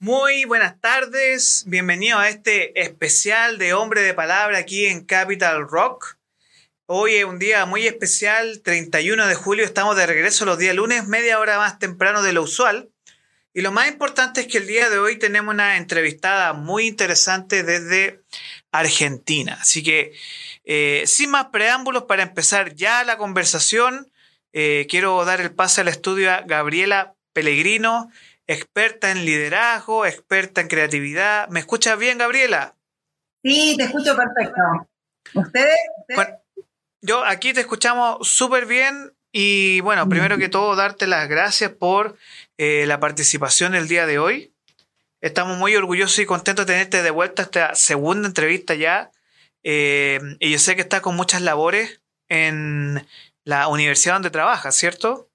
Muy buenas tardes, bienvenido a este especial de Hombre de Palabra aquí en Capital Rock. Hoy es un día muy especial, 31 de julio, estamos de regreso los días lunes, media hora más temprano de lo usual. Y lo más importante es que el día de hoy tenemos una entrevistada muy interesante desde Argentina. Así que, eh, sin más preámbulos, para empezar ya la conversación, eh, quiero dar el pase al estudio a Gabriela Pellegrino experta en liderazgo, experta en creatividad. ¿Me escuchas bien, Gabriela? Sí, te escucho perfecto. ¿Ustedes? yo aquí te escuchamos súper bien y bueno, primero que todo, darte las gracias por eh, la participación el día de hoy. Estamos muy orgullosos y contentos de tenerte de vuelta a esta segunda entrevista ya. Eh, y yo sé que estás con muchas labores en la universidad donde trabajas, ¿cierto?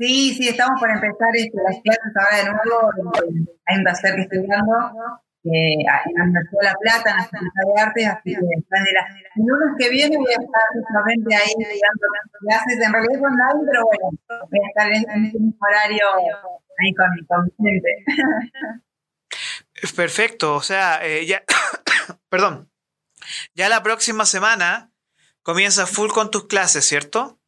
Sí, sí, estamos por empezar este, las clases ahora de nuevo. Hay un taller que estoy dando en la Plata, en la Facultad de Artes, así que de las lunes que viene voy a estar justamente ahí dando clases, en realidad nadie, pero bueno, voy a estar en, este mismo horario ahí con, con mi gente. Perfecto, o sea, eh, ya, perdón, ya la próxima semana comienzas full con tus clases, ¿cierto?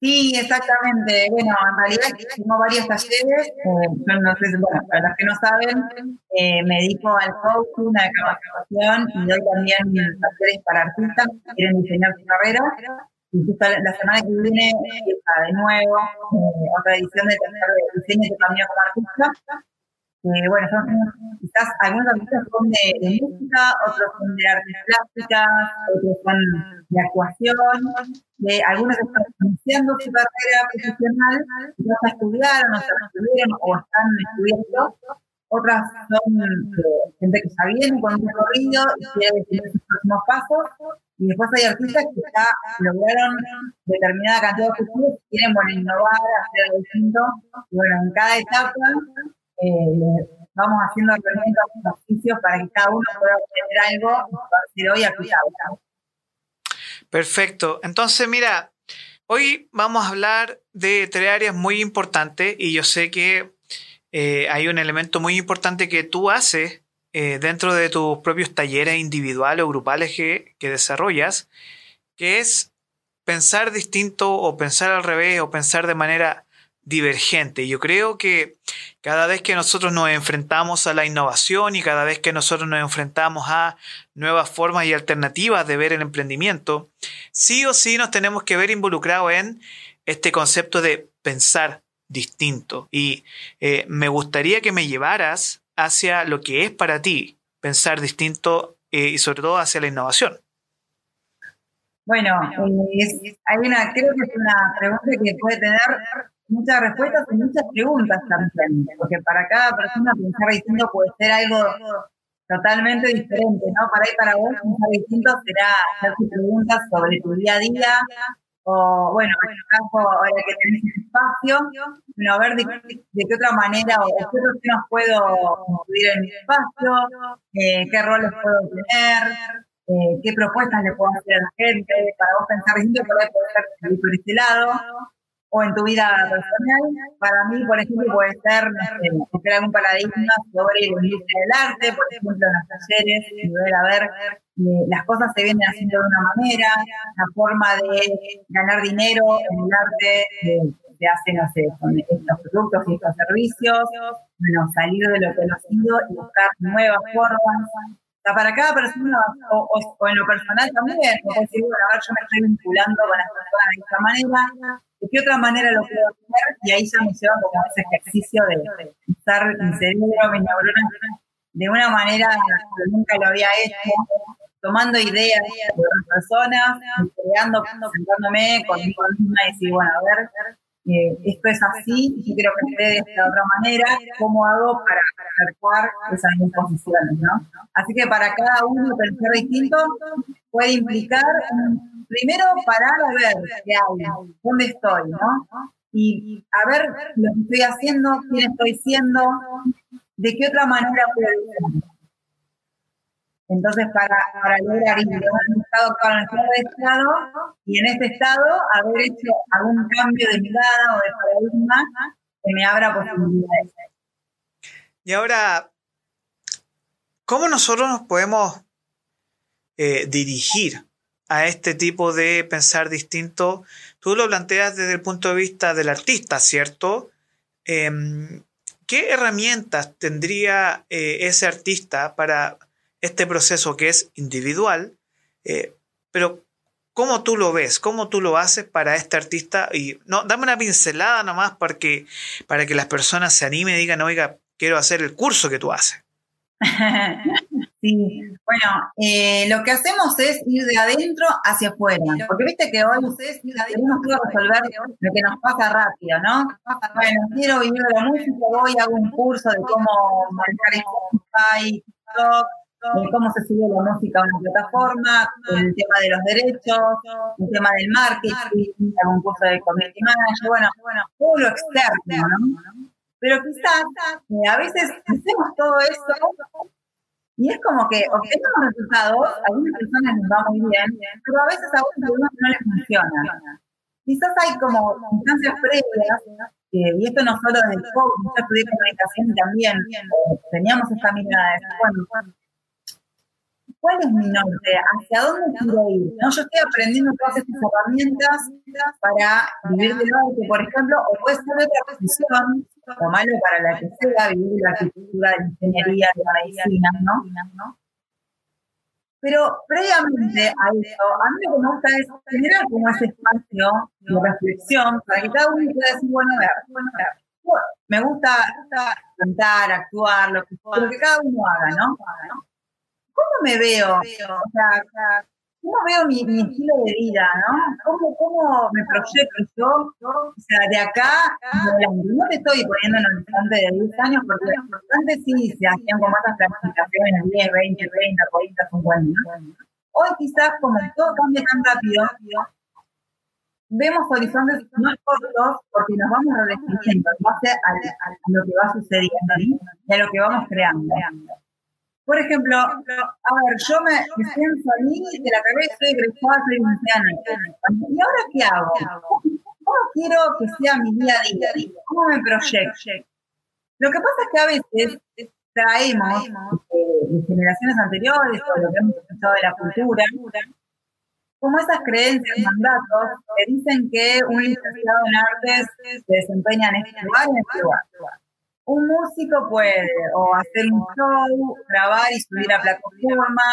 Sí, exactamente. Bueno, en realidad tengo varios talleres. Eh, no sé, bueno, para los que no saben, eh, me dedico al coaching, a la capacitación y doy también talleres para artistas que quieren diseñar su carrera. Y justo la, semana que viene empieza de nuevo eh, otra edición del taller de diseño de camino como artista. Eh, bueno, son quizás algunos artistas son de, música, otros son de artes plásticas, otros son de actuación, de, algunos están iniciando su carrera profesional, ya se estudiaron, o se estudiaron o están estudiando, otras son eh, gente que ya viene con un recorrido y quiere definir sus próximos pasos, y después hay artistas que ya lograron determinada cantidad de objetivos y quieren bueno, innovar, hacer algo distinto, y bueno, en cada etapa eh, vamos haciendo herramientas, ejercicios para que cada uno pueda aprender algo a hoy aplicado. Perfecto. Entonces, mira, hoy vamos a hablar de tres áreas muy importantes y yo sé que eh, hay un elemento muy importante que tú haces eh, dentro de tus propios talleres individuales o grupales que, que desarrollas, que es pensar distinto o pensar al revés o pensar de manera divergente. Yo creo que cada vez que nosotros nos enfrentamos a la innovación y cada vez que nosotros nos enfrentamos a nuevas formas y alternativas de ver el emprendimiento, sí o sí nos tenemos que ver involucrados en este concepto de pensar distinto. Y eh, me gustaría que me llevaras hacia lo que es para ti pensar distinto eh, y sobre todo hacia la innovación. Bueno, eh, hay una, creo que es una pregunta que puede tener muchas respuestas y muchas preguntas también, porque para cada persona pensar distinto puede ser algo totalmente diferente, ¿no? Para ir para vos pensar distinto será hacer preguntas sobre tu día a día, o bueno, en el caso ahora que tenés espacio, bueno, a ver de, qué otra manera o qué otros temas puedo incluir en mi espacio, eh, qué roles puedo tener, eh, qué propuestas le puedo hacer a la gente, para vos pensar distinto, por ahí poder por este lado o en tu vida personal. Para mí, por ejemplo, puede ser, sé, algún paradigma sobre la industria arte, por ejemplo, en los talleres, y ver a ver eh, las cosas se vienen haciendo de una manera, la forma de ganar dinero en el arte se hace, no sé, con estos productos y estos servicios, bueno, salir de lo conocido y buscar nuevas formas. O para cada persona, o, o, en lo personal también, como decir, bueno, a ver, yo me estoy vinculando con las personas de esta manera, ¿De qué otra manera lo puedo hacer? Y ahí ya me lleva como ese ejercicio de estar mi cerebro, mis neuronas, de una manera que nunca lo había hecho, tomando ideas de otras personas, creando, sentándome conmigo misma y decir, bueno, a ver, eh, esto es así, y quiero que esté de otra manera, ¿cómo hago para acercar esas posiciones? ¿no? Así que para cada uno pensar distinto puede implicar primero parar a ver qué hay, dónde estoy, ¿no? Y a ver lo que estoy haciendo, quién estoy siendo, de qué otra manera puedo hacerlo. Entonces, para, para lograr ir de un estado actual de estado, y en este estado haber hecho algún cambio de mirada o de paradigma que me abra posibilidades. Y ahora, ¿cómo nosotros nos podemos eh, dirigir a este tipo de pensar distinto? Tú lo planteas desde el punto de vista del artista, ¿cierto? Em, ¿Qué herramientas tendría eh, ese artista para este proceso que es individual? Eh, pero ¿cómo tú lo ves? ¿Cómo tú lo haces para este artista? Y no, dame una pincelada nomás para que, para que las personas se animen y digan, oiga, quiero hacer el curso que tú haces. Sí, bueno, eh, lo que hacemos es ir de adentro hacia afuera, porque viste que hoy tenemos que resolver lo que nos pasa rápido, ¿no? Bueno, quiero vivir de la música, voy, hago un curso de cómo manejar Spotify, de cómo se sube la música a una plataforma, el tema de los derechos, el tema del marketing, un curso de community manager, bueno, bueno, todo lo externo, ¿no? Pero quizás eh, a veces hacemos todo eso y es como que obtenemos resultados, a algunas personas les va muy bien, pero a veces a otras no les funciona. Quizás hay como instancias previas, y esto no solo desde el coaching, yo estudié comunicación y también eh, teníamos esta mirada de, bueno, ¿cuál es mi norte? ¿Hacia dónde quiero ir? ¿No? Yo estoy aprendiendo todas estas herramientas para vivir del arte, por ejemplo, o puede ser otra profesión, o malo para la que sea, vivir la arquitectura, la ingeniería, la medicina, ¿no? Pero previamente a mí lo que me gusta es generar como ese espacio de reflexión para que cada uno pueda decir, bueno, a ver, bueno, a ver, me gusta, cantar, actuar, lo que, lo que cada uno haga, ¿no? ¿Cómo me veo? O sea, ¿cómo veo mi, estilo de vida, no? ¿Cómo, ¿Cómo me proyecto yo? O sea, de acá, no te estoy poniendo en el horizonte de 10 años, porque antes sí se hacían como esas planificaciones, 10, 20, 30, 40, 50. Hoy quizás, como todo cambia tan rápido, vemos horizontes más cortos porque nos vamos redefiniendo en base a, lo que va sucediendo y a lo que vamos creando. Por ejemplo, a ver, yo me, siento a mí de la cabeza, soy egresada, soy años. ¿Y ahora qué hago? ¿Cómo quiero que sea mi día a día? ¿Cómo me proyecto? Lo que pasa es que a veces traemos eh, de generaciones anteriores o lo que hemos escuchado de la cultura, como esas creencias, mandatos que dicen que un licenciado en artes se desempeña en este lugar en este lugar un músico puede o hacer un show, grabar y subir a plataforma,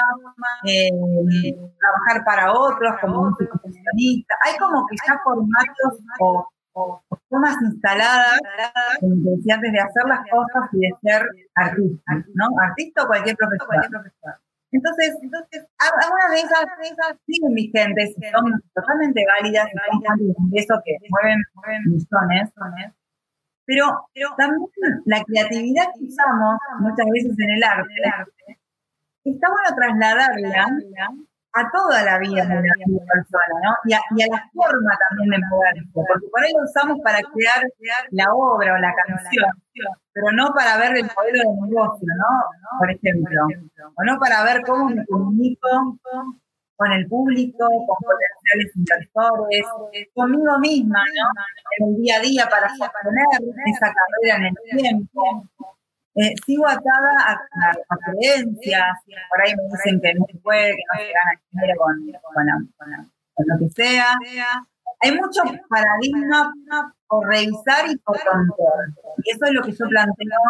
eh, trabajar para otros como músico profesionista. Hay como que ya formatos o, formas instaladas, como decía antes, de hacer las cosas y de ser artista, ¿no? Artista o cualquier profesor. Entonces, entonces algunas de esas, de esas siguen vigentes, son totalmente válidas y eso que mueven, mueven millones, pero, también la creatividad que usamos muchas veces en el arte, está bueno trasladarla a toda la vida de la persona, ¿no? Y a, la forma también de moverse, porque por ahí lo usamos para crear la obra o la canción, pero no para ver el modelo de negocio, ¿no? Por ejemplo, o no para ver cómo me comunico con el público, con potenciales inversores, conmigo misma, ¿no? En el día a día para sostener esa carrera en el tiempo. Eh, sigo atada a, creencias, por ahí me dicen que no se puede, que no se gana dinero con, con lo que sea hay mucho paradigma por revisar y por control. Y eso es lo que yo planteo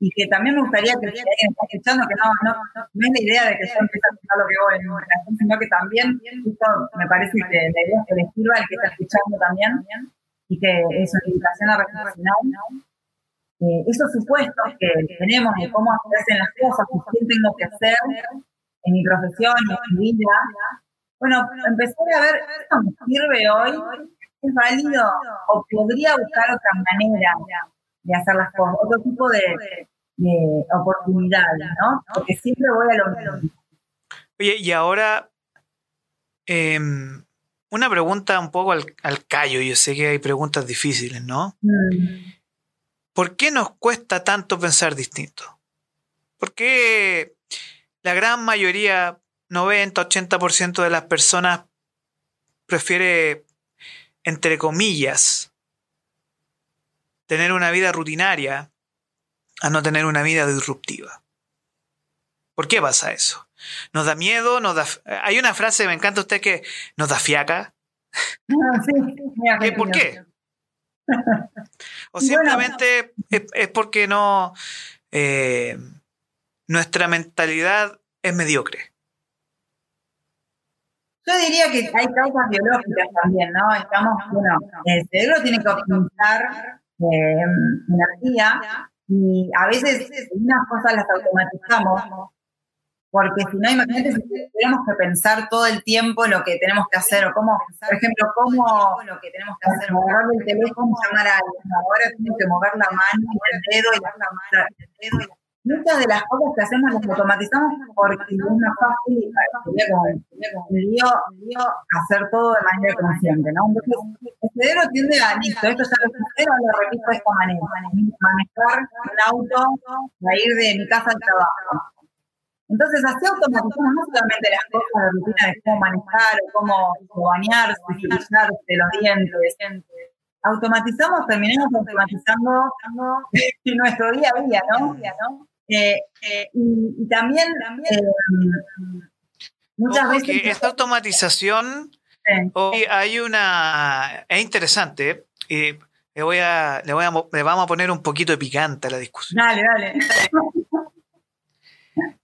y que también me gustaría que escuchando, que no, no, no, es la idea de que yo empiece a escuchar lo que voy sino que también, esto me parece que la idea es que le sirva al que está escuchando también y que es una invitación a reflexionar. Eh, esos supuestos que tenemos de cómo hacerse las cosas, qué tengo que hacer en mi profesión, en mi vida, bueno, empecé a ver, ¿esto me sirve hoy? ¿Es válido? ¿O podría buscar otra manera de hacer las cosas? Otro tipo de, de oportunidades, ¿no? Porque siempre voy a lo mismo. Oye, y ahora, em, una pregunta un poco al, callo. Yo sé que hay preguntas difíciles, ¿no? Mm. ¿Por qué nos cuesta tanto pensar distinto? ¿Por qué la gran mayoría 90-80% de las personas prefiere, entre comillas, tener una vida rutinaria a no tener una vida disruptiva. ¿Por qué pasa eso? Nos da miedo, nos da... Hay una frase, me encanta usted, que nos da fiaca. Ah, ¿Por qué? o simplemente es, porque no... Eh, nuestra mentalidad es mediocre. Yo diría que hay causas biológicas también, ¿no? Estamos, bueno, el cerebro tiene que optimizar eh, energía y a veces unas cosas las automatizamos porque si no, imagínate si tenemos que pensar todo el tiempo lo que tenemos que hacer, o cómo, por ejemplo, cómo lo que tenemos que hacer, mover el teléfono, llamar a alguien, ahora tengo que mover la mano, el dedo y la mano, el dedo y muchas de las cosas que hacemos las automatizamos porque es más fácil, sería lío, hacer todo de manera consciente, ¿no? Entonces, el cerebro tiende a, listo, esto ya lo sé, lo repito de esta manera, manejar un auto para ir de mi casa al trabajo. Entonces, así automatizamos no solamente las cosas de rutina de cómo manejar o cómo, bañarse, cepillarse los dientes, automatizamos, terminamos automatizando nuestro día a día, ¿no? Eh, eh, y, también, también eh, muchas veces... esta automatización, hoy hay una... Es interesante, y le, voy a, le, voy a, le vamos a poner un poquito de picante a la discusión. Dale, dale.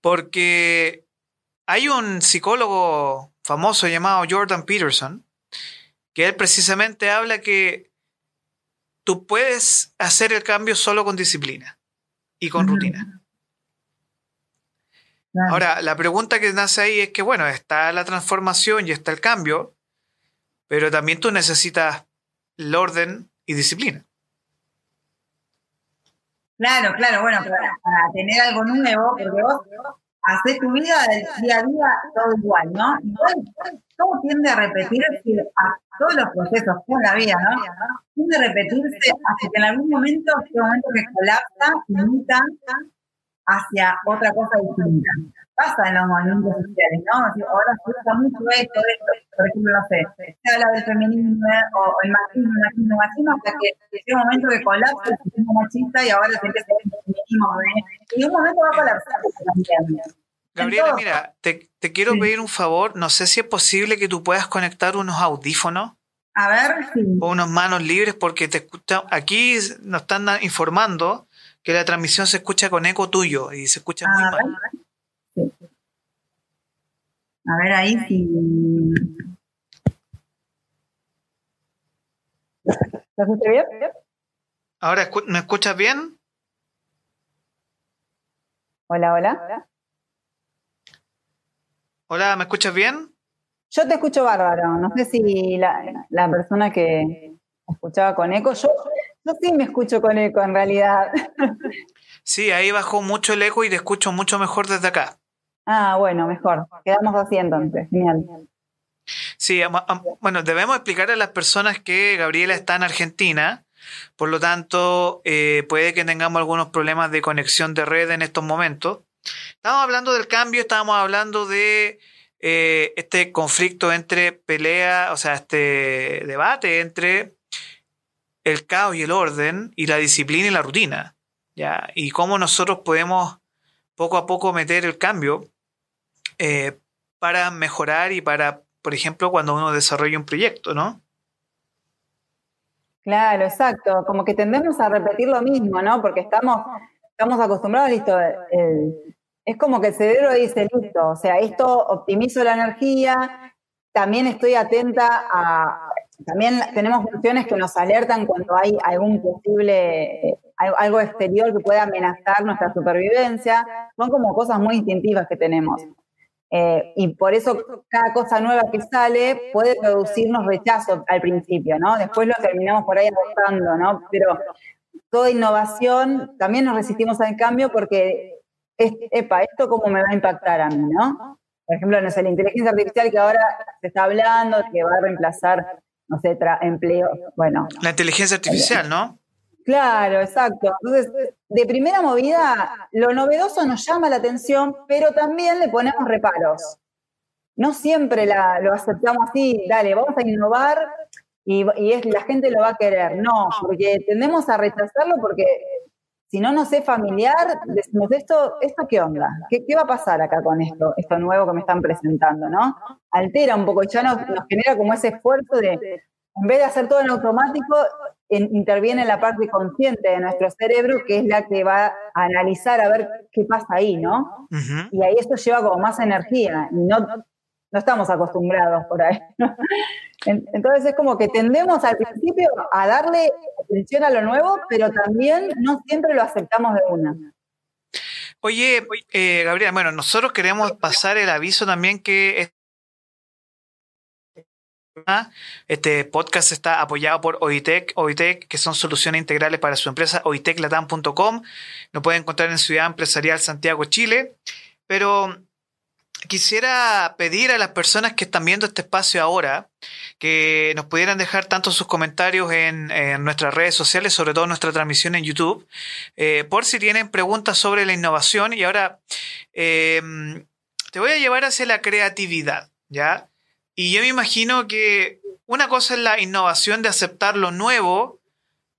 Porque hay un psicólogo famoso llamado Jordan Peterson, que él precisamente habla que tú puedes hacer el cambio solo con disciplina y con rutina. Ahora, la pregunta que nace ahí es que, bueno, está la transformación y está el cambio, pero también tú necesitas el orden y disciplina. Claro, claro, bueno, para, tener algo nuevo, porque vos haces tu vida del día a día todo igual, ¿no? Igual, todo tiende a repetirse a todos los procesos, toda la vida, ¿no? Tiende a repetirse hasta que en algún momento, este momento que colapsa y muta hacia otra cosa distinta. Pasa en los movimientos sociales, ¿no? Ahora se usa mucho esto, esto, por ejemplo, no sé, se habla del feminismo o el machismo, machismo, machismo, hasta que llega un momento que colapsa el sistema machista y ahora se empieza el feminismo. Y un momento va a colapsar también. Gabriela, mira, te, te quiero pedir un favor. No sé si es posible que tú puedas conectar unos audífonos. A ver, sí. O unos manos libres, porque te escucha, aquí nos están informando que la transmisión se escucha con eco tuyo y se escucha muy mal. A ver ahí si... ¿Se escucha bien? Ahora, ¿me escuchas bien? Hola, hola. Hola, ¿me escuchas bien? Yo te escucho bárbaro. No sé si la, la persona que escuchaba con eco, yo yo sí me escucho con eco en realidad. Sí, ahí bajó mucho el eco y te escucho mucho mejor desde acá. Ah, bueno, mejor. Quedamos así entonces. Genial. Sí, bueno, debemos explicar a las personas que Gabriela está en Argentina, por lo tanto, eh, puede que tengamos algunos problemas de conexión de red en estos momentos. Estábamos hablando del cambio, estábamos hablando de eh, este conflicto entre pelea, o sea, este debate entre el caos y el orden y la disciplina y la rutina. ¿ya? Y cómo nosotros podemos poco a poco meter el cambio eh, para mejorar y para, por ejemplo, cuando uno desarrolla un proyecto, ¿no? Claro, exacto. Como que tendemos a repetir lo mismo, ¿no? Porque estamos, estamos acostumbrados, listo. es como que el cerebro dice, listo, o sea, esto optimizo la energía, también estoy atenta a, también tenemos funciones que nos alertan cuando hay algún posible, algo exterior que pueda amenazar nuestra supervivencia. Son como cosas muy instintivas que tenemos. Eh, y por eso cada cosa nueva que sale puede producirnos rechazo al principio, ¿no? Después lo terminamos por ahí adoptando, ¿no? Pero toda innovación, también nos resistimos al cambio porque, es, epa, ¿esto cómo me va a impactar a mí, no? Por ejemplo, no sé, la inteligencia artificial que ahora se está hablando, que va a reemplazar no sé, empleo, bueno. La inteligencia artificial, ¿no? Claro, exacto. Entonces, de primera movida, lo novedoso nos llama la atención, pero también le ponemos reparos. No siempre lo aceptamos así, dale, vamos a innovar y, es, la gente lo va a querer. No, porque tendemos a rechazarlo porque si no nos es familiar, decimos, ¿esto, esto qué onda? ¿Qué, ¿Qué, va a pasar acá con esto, esto nuevo que me están presentando, no? Altera un poco, ya nos, nos genera como ese esfuerzo de, en vez de hacer todo en automático, interviene la parte consciente de nuestro cerebro, que es la que va a analizar a ver qué pasa ahí, ¿no? Y ahí esto lleva como más energía y no, no estamos acostumbrados por ahí. Entonces es como que tendemos al principio a darle atención a lo nuevo, pero también no siempre lo aceptamos de una. Oye, eh, Gabriel, bueno, nosotros queremos pasar el aviso también que este podcast está apoyado por Oitec, Oitec, que son soluciones integrales para su empresa, oiteclatam.com. Lo pueden encontrar en Ciudad Empresarial Santiago, Chile. Pero quisiera pedir a las personas que están viendo este espacio ahora que nos pudieran dejar tanto sus comentarios en, nuestras redes sociales, sobre todo nuestra transmisión en YouTube, eh, por si tienen preguntas sobre la innovación. Y ahora eh, te voy a llevar hacia la creatividad, ¿ya? Y yo me imagino que una cosa es la innovación de aceptar lo nuevo,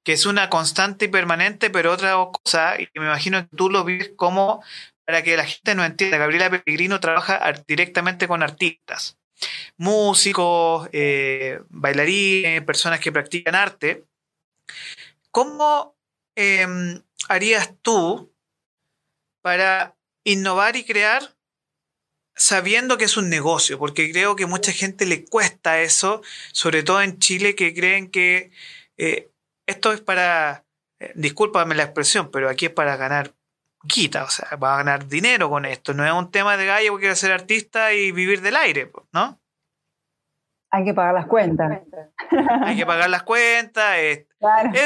que es una constante y permanente, pero otra cosa, y me imagino que tú lo vives como para que la gente no entienda, Gabriela Pellegrino trabaja directamente con artistas, músicos, eh, bailarines, personas que practican arte. ¿Cómo em, harías tú para innovar y crear sabiendo que es un negocio, porque creo que mucha gente le cuesta eso, sobre todo en Chile, que creen que eh, esto es para, eh, discúlpame la expresión, pero aquí es para ganar quita, o sea, va a ganar dinero con esto, no es un tema de gallo porque quiero ser artista y vivir del aire, ¿no? Hay que pagar las cuentas. Hay que pagar las cuentas. Es,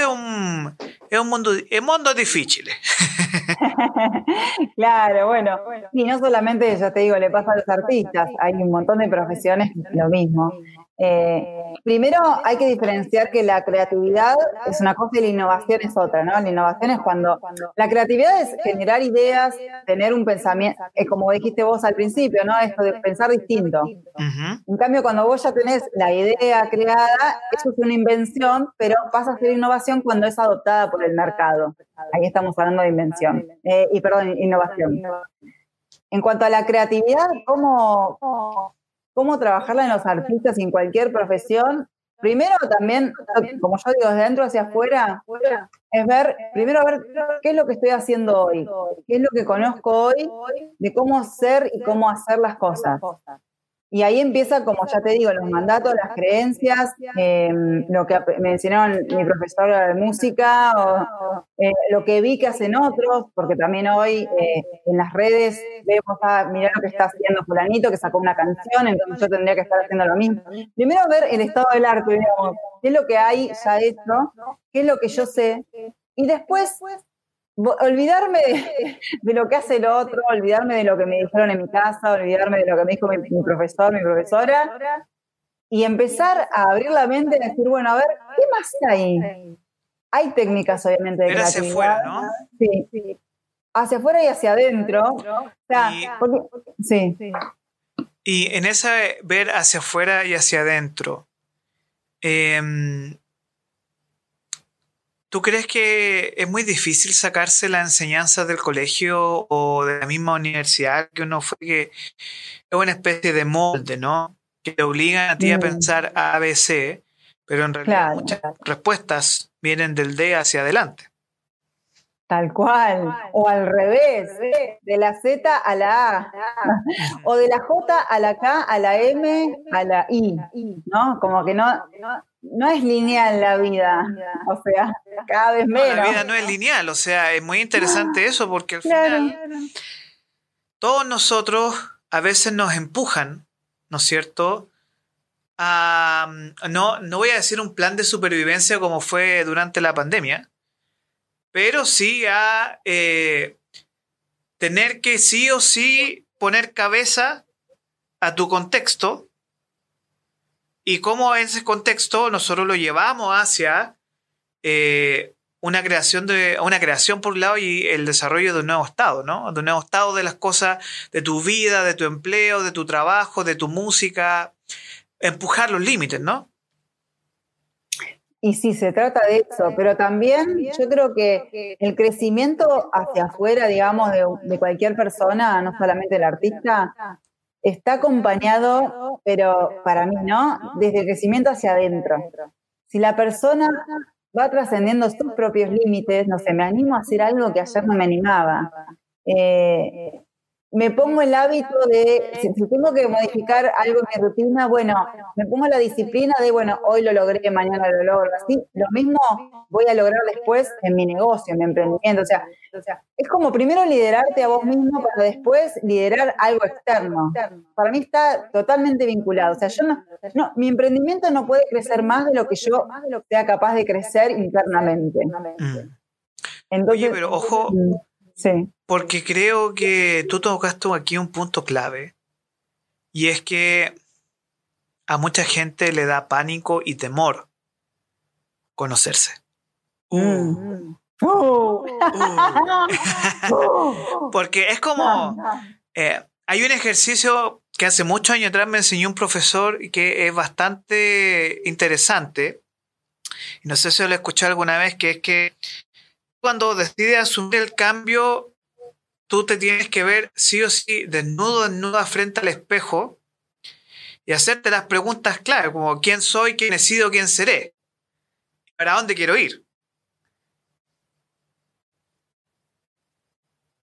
un, es un mundo, es mundo difícil. claro, bueno. Y no solamente, ya te digo, le pasa a los artistas, hay un montón de profesiones que lo mismo. Eh, primero hay que diferenciar que la creatividad es una cosa y la innovación es otra, ¿no? La innovación es cuando la creatividad es generar ideas, tener un pensamiento, es como dijiste vos al principio, ¿no? Esto de pensar distinto. En cambio, cuando vos ya tenés la idea creada, eso es una invención, pero pasa a ser innovación cuando es adoptada por el mercado. Ahí estamos hablando de invención, eh, y perdón, innovación. En cuanto a la creatividad, ¿cómo, cómo trabajarla en los artistas y en cualquier profesión. Primero también, como yo digo, desde dentro hacia afuera, es ver, primero ver qué es lo que estoy haciendo hoy, qué es lo que conozco hoy, de cómo ser y cómo hacer las cosas. Y ahí empieza, como ya te digo, los mandatos, las creencias, em, lo que me enseñaron mi profesora de música, eh, lo que vi que hacen otros, porque también hoy eh, en las redes vemos, a ah, mirar lo que está haciendo fulanito, que sacó una canción, entonces yo tendría que estar haciendo lo mismo. Primero ver el estado del arte, digamos, qué es lo que hay ya hecho, qué es lo que yo sé, y después olvidarme de, lo que hace el otro, olvidarme de lo que me dijeron en mi casa, olvidarme de lo que me dijo mi, profesor, mi profesora, y empezar a abrir la mente y decir, bueno, a ver, ¿qué más hay? Hay técnicas, obviamente, de hacia afuera, ¿no? Sí, Hacia afuera y hacia adentro. y, sí. Y en esa ver hacia afuera y hacia adentro, eh, ¿Tú crees que es muy difícil sacarse la enseñanza del colegio o de la misma universidad que uno fue que es una especie de molde, ¿no? Que te obligan a ti a mm. pensar A, B, C, pero en realidad muchas respuestas vienen del D hacia adelante. Tal cual, o al revés, de la Z a la A, o de la J a la K, a la M, a la I, ¿no? Como que no, no es lineal la vida, o sea, cada vez menos. la vida no es lineal, o sea, es muy interesante eso porque al final todos nosotros a veces nos empujan, ¿no es cierto? A, no, no voy a decir un plan de supervivencia como fue durante la pandemia, pero sí a eh, tener que sí o sí poner cabeza a tu contexto y cómo en ese contexto nosotros lo llevamos hacia eh, una creación de una creación por un lado y el desarrollo de un nuevo estado, ¿no? De un nuevo estado de las cosas de tu vida, de tu empleo, de tu trabajo, de tu música, empujar los límites, ¿no? Y sí, se trata de eso, pero también yo creo que el crecimiento hacia afuera, digamos, de, cualquier persona, no solamente el artista, está acompañado, pero para mí no, desde el crecimiento hacia adentro. Si la persona va trascendiendo sus propios límites, no sé, me animo a hacer algo que ayer no me animaba. Eh, me pongo el hábito de, si, tengo que modificar algo en mi rutina, bueno, me pongo la disciplina de, bueno, hoy lo logré, mañana lo logro, así. Lo mismo voy a lograr después en mi negocio, en mi emprendimiento. O sea, o sea es como primero liderarte a vos mismo para después liderar algo externo. Para mí está totalmente vinculado. O sea, yo no, no mi emprendimiento no puede crecer más de lo que yo sea capaz de crecer internamente. Mm. Entonces, Oye, pero ojo, mm, sí. Porque creo que tú tocaste aquí un punto clave. Y es que a mucha gente le da pánico y temor conocerse. Mm. Uh. Uh. Porque es como... Eh, hay un ejercicio que hace muchos años atrás me enseñó un profesor y que es bastante interesante. No sé si lo escuché alguna vez, que es que cuando decides asumir el cambio, tú te tienes que ver sí o sí desnudo, desnuda frente al espejo y hacerte las preguntas claras, como quién soy, quién he sido, quién seré, para dónde quiero ir.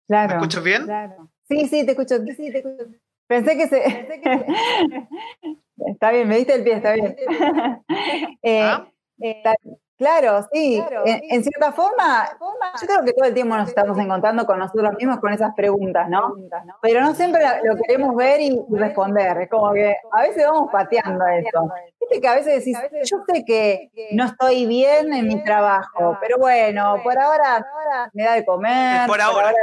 Claro. ¿Me escuchas bien? Sí, sí, te escucho. Pensé que se... está bien, me diste el pie, está bien. Eh, ¿Ah? eh, Claro, sí. en, cierta forma, yo creo que todo el tiempo nos estamos encontrando con nosotros mismos con esas preguntas, ¿no? Pero no siempre lo queremos ver y, responder. Es como que a veces vamos pateando eso. Viste que a veces decís, yo sé que no estoy bien en mi trabajo, pero bueno, por ahora me da de comer. El por ahora.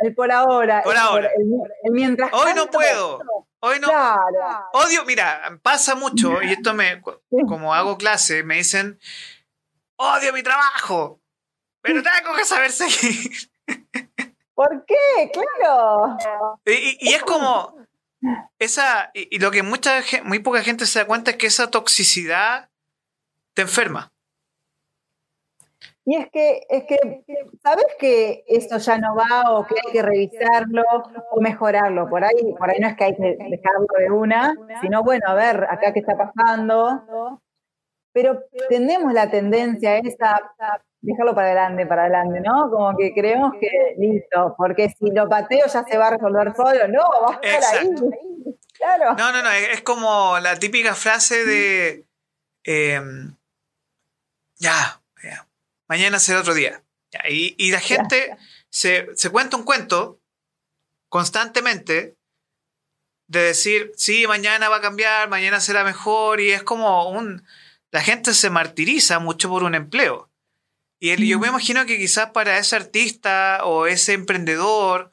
El por ahora. Por ahora. El, mientras Hoy no puedo. Hoy no. Odio, mira, pasa mucho, y esto me, como hago clase, me dicen, odio mi trabajo, pero tengo que saber seguir. ¿Por qué? Claro. Y, es como esa, y, lo que mucha, muy poca gente se da cuenta es que esa toxicidad te enferma. Y es que, es que, ¿sabes que eso ya no va o que hay que revisarlo o mejorarlo? Por ahí, por ahí no es que hay que dejarlo de una, sino bueno, a ver, acá qué está pasando, pero tenemos la tendencia esa, dejarlo para adelante, para adelante, ¿no? Como que creemos que listo, porque si lo pateo ya se va a resolver solo, no, va a estar ahí. Claro. No, no, no, es como la típica frase de em, ya, mañana será otro día. y, la gente se, se cuenta un cuento constantemente de decir, sí, mañana va a cambiar, mañana será mejor, y es como un la gente se martiriza mucho por un empleo. Y yo me mm. imagino que quizás para ese artista o ese emprendedor,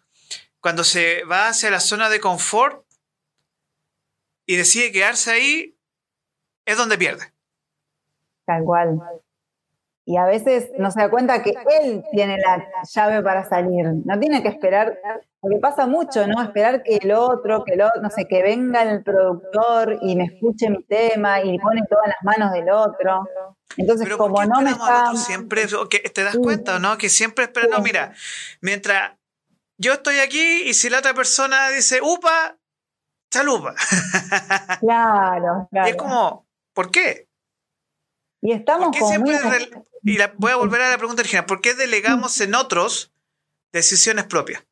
cuando se va hacia la zona de confort y decide quedarse ahí, es donde pierde. Tal cual y a veces no se da cuenta que él tiene la llave para salir. No tiene que esperar, porque pasa mucho, ¿no? Esperar que el otro, que el otro, no sé, que venga el productor y me escuche mi tema y pone todas las manos del otro. Entonces, como no me está... Siempre, te das cuenta, ¿no? Que siempre esperan, no, mira, mientras yo estoy aquí y si la otra persona dice, upa, chalupa. Claro, claro. Y es como, ¿por qué? Y estamos siempre Y voy a volver a la pregunta original. ¿Por qué delegamos en otros decisiones propias?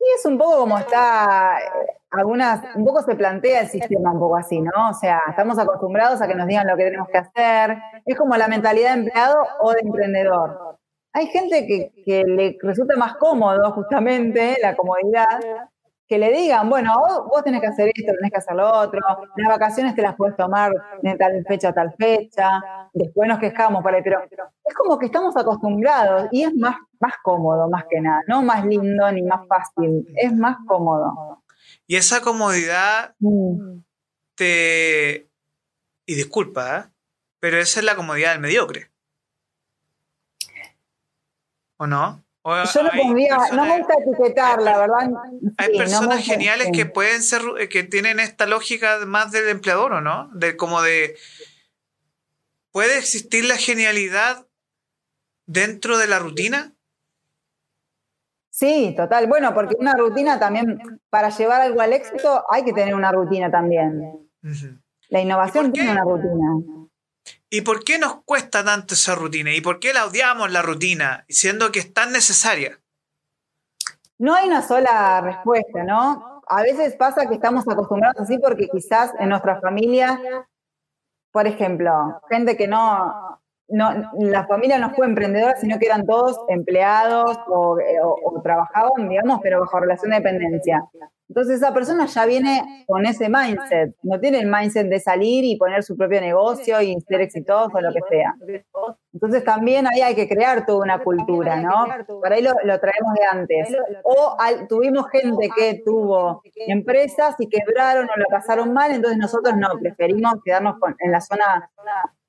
Y es un poco como está, eh, algunas, un poco se plantea el sistema un poco así, ¿no? O sea, estamos acostumbrados a que nos digan lo que tenemos que hacer. Es como la mentalidad de empleado o de emprendedor. Hay gente que, que le resulta más cómodo justamente la comodidad que le digan, bueno, vos, tenés que hacer esto, tenés que hacer lo otro, las vacaciones te las puedes tomar de tal fecha a tal fecha, después nos quejamos por ahí, pero es como que estamos acostumbrados y es más, más cómodo más que nada, no más lindo ni más fácil, es más cómodo. Y esa comodidad mm. te... Y disculpa, ¿eh? pero esa es la comodidad del mediocre. ¿O no? Yo no pondría, no me gusta etiquetar, la verdad. Hay personas geniales que pueden ser, que tienen esta lógica más del empleador, ¿o no? De como de ¿puede existir la genialidad dentro de la rutina? Sí, total. Bueno, porque una rutina también, para llevar algo al éxito, hay que tener una rutina también. La innovación tiene una rutina. ¿Y por qué nos cuesta tanto esa rutina? ¿Y por qué la odiamos la rutina, siendo que es tan necesaria? No hay una sola respuesta, ¿no? A veces pasa que estamos acostumbrados así porque quizás en nuestra familia, por ejemplo, gente que no, no, la familia no fue emprendedora, sino que eran todos empleados o, o, trabajaban, digamos, pero bajo relación de dependencia. Entonces esa persona ya viene con ese mindset, no tiene el mindset de salir y poner su propio negocio y ser exitoso o lo que sea. Entonces también ahí hay que crear toda una cultura, ¿no? Por ahí lo, traemos de antes. O tuvimos gente que tuvo empresas y quebraron o la pasaron mal, entonces nosotros no, preferimos quedarnos en la zona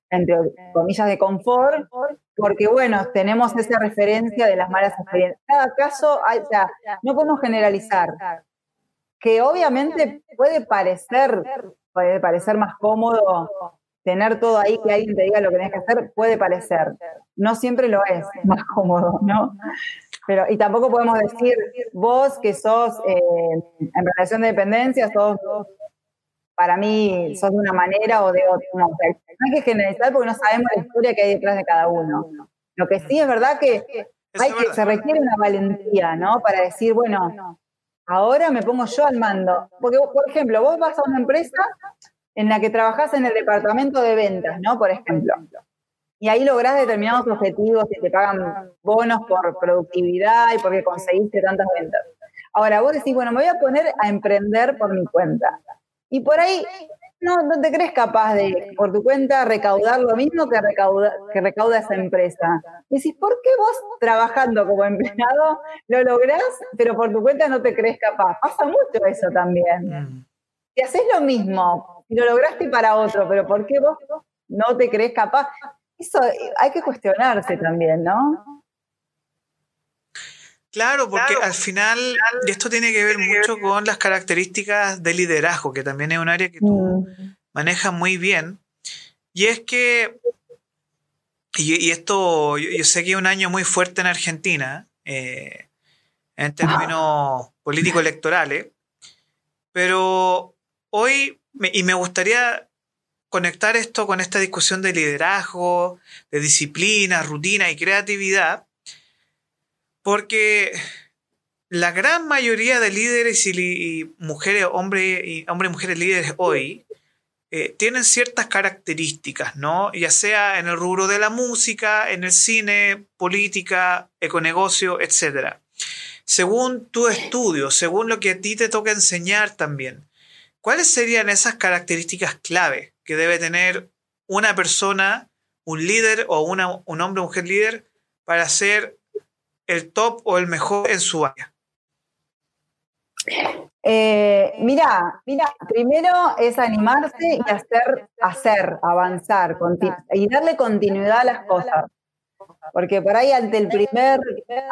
entre comillas, de confort, porque bueno, tenemos esa referencia de las malas experiencias. Cada caso, hay, no podemos generalizar, que obviamente puede parecer, puede parecer más cómodo tener todo ahí, que alguien te diga lo que tienes que hacer, puede parecer. No siempre lo es más cómodo, ¿no? Pero, y tampoco podemos decir, vos que sos eh, en relación de dependencia, sos para mí sos de una manera o de otra. Hay que generalizar porque no sabemos la historia que hay detrás de cada uno. Lo que sí es verdad que, hay que se requiere una valentía, ¿no? Para decir, bueno, ahora me pongo yo al mando. Porque, por ejemplo, vos vas a una empresa en la que trabajás en el departamento de ventas, ¿no? Por ejemplo. Y ahí lográs determinados objetivos y te pagan bonos por productividad y porque conseguiste tantas ventas. Ahora, vos decís, bueno, me voy a poner a emprender por mi cuenta. Y por ahí no, no te crees capaz de, por tu cuenta, recaudar lo mismo que recauda, que recauda esa empresa. Y decís, ¿por qué vos trabajando como empleado lo lográs, pero por tu cuenta no te crees capaz? Pasa mucho eso también. Mm. Si haces lo mismo y lo lograste para otro, pero ¿por qué vos no te crees capaz? Eso hay que cuestionarse también, ¿no? Claro, porque al final, y esto tiene que ver mucho con las características de liderazgo, que también es un área que tú mm. manejas muy bien. Y es que, y, esto, yo, sé que es un año muy fuerte en Argentina, eh, en términos políticos electorales, pero hoy, y me gustaría conectar esto con esta discusión de liderazgo, de disciplina, rutina y creatividad, porque la gran mayoría de líderes y, mujeres, hombres y mujeres líderes hoy, eh, tienen ciertas características, ¿no? Ya sea en el rubro de la música, en el cine, política, econegocio, etc. Según tu estudio, según lo que a ti te toca enseñar también, ¿cuáles serían esas características clave que debe tener una persona, un líder o una, un hombre o mujer líder para ser el top o el mejor en su área? Eh, mira, mira, primero es animarse y hacer, hacer, avanzar y darle continuidad a las cosas. Porque por ahí ante el primer,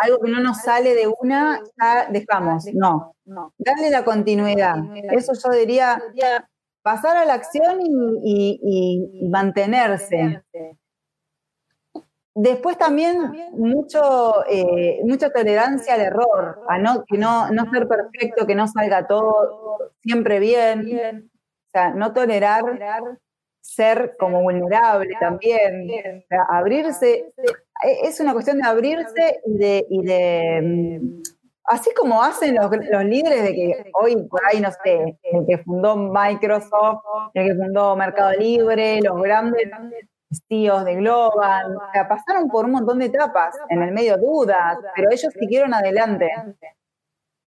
algo que no nos sale de una, ya dejamos. No, darle la continuidad. Eso yo diría, pasar a la acción y mantenerse. Después también mucho, eh, mucha tolerancia al error, a no, que no, no ser perfecto, que no salga todo siempre bien. O sea, no tolerar ser como vulnerable también. O sea, abrirse, e, es una cuestión de abrirse y de, y de mm, así como hacen los, los, líderes de que hoy por ahí, no sé, el que fundó Microsoft, el que fundó Mercado Libre, los grandes tíos de Global, o sea, pasaron por un montón de etapas, en el medio dudas, pero ellos siguieron adelante.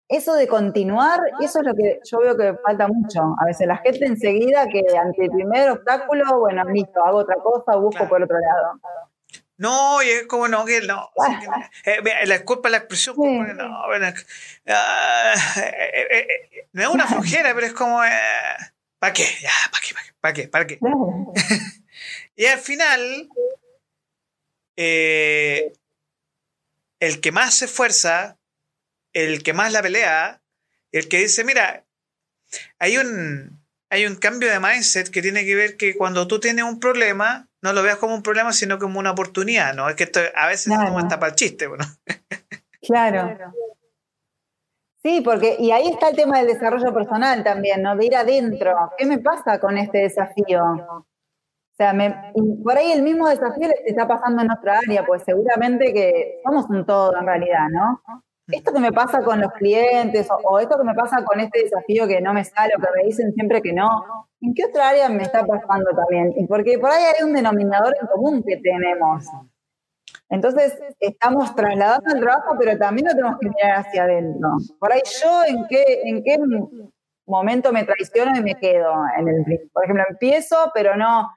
Eso de continuar, eso es lo que yo veo que falta mucho. A veces la gente enseguida que ante el primer obstáculo, bueno, listo, hago otra cosa, busco por otro lado. No, y es como no, que no. Eh, la culpa la expresión, no, bueno, ah, eh, eh, no es una flojera, pero es como, ¿para qué? Ya, ¿para qué? ¿Para qué? ¿Para qué? ¿Para qué? Y al final, eh, el que más se esfuerza, el que más la pelea, el que dice, mira, hay un, hay un cambio de mindset que tiene que ver que cuando tú tienes un problema, no lo veas como un problema, sino como una oportunidad, ¿no? Es que esto a veces claro. como hasta para el chiste, bueno. Claro. Sí, porque, y ahí está el tema del desarrollo personal también, ¿no? De ir adentro. ¿Qué me pasa con este desafío? Sea, por ahí el mismo desafío está pasando en otra área, pues seguramente que somos un todo en realidad, ¿no? Esto que me pasa con los clientes o, esto que me pasa con este desafío que no me sale o que me dicen siempre que no, ¿en qué otra área me está pasando también? Porque por ahí hay un denominador en común que tenemos. Entonces, estamos trasladando el trabajo, pero también lo tenemos que mirar hacia adentro. Por ahí yo, ¿en qué, en qué momento me traiciono y me quedo? En el, por ejemplo, empiezo, pero no,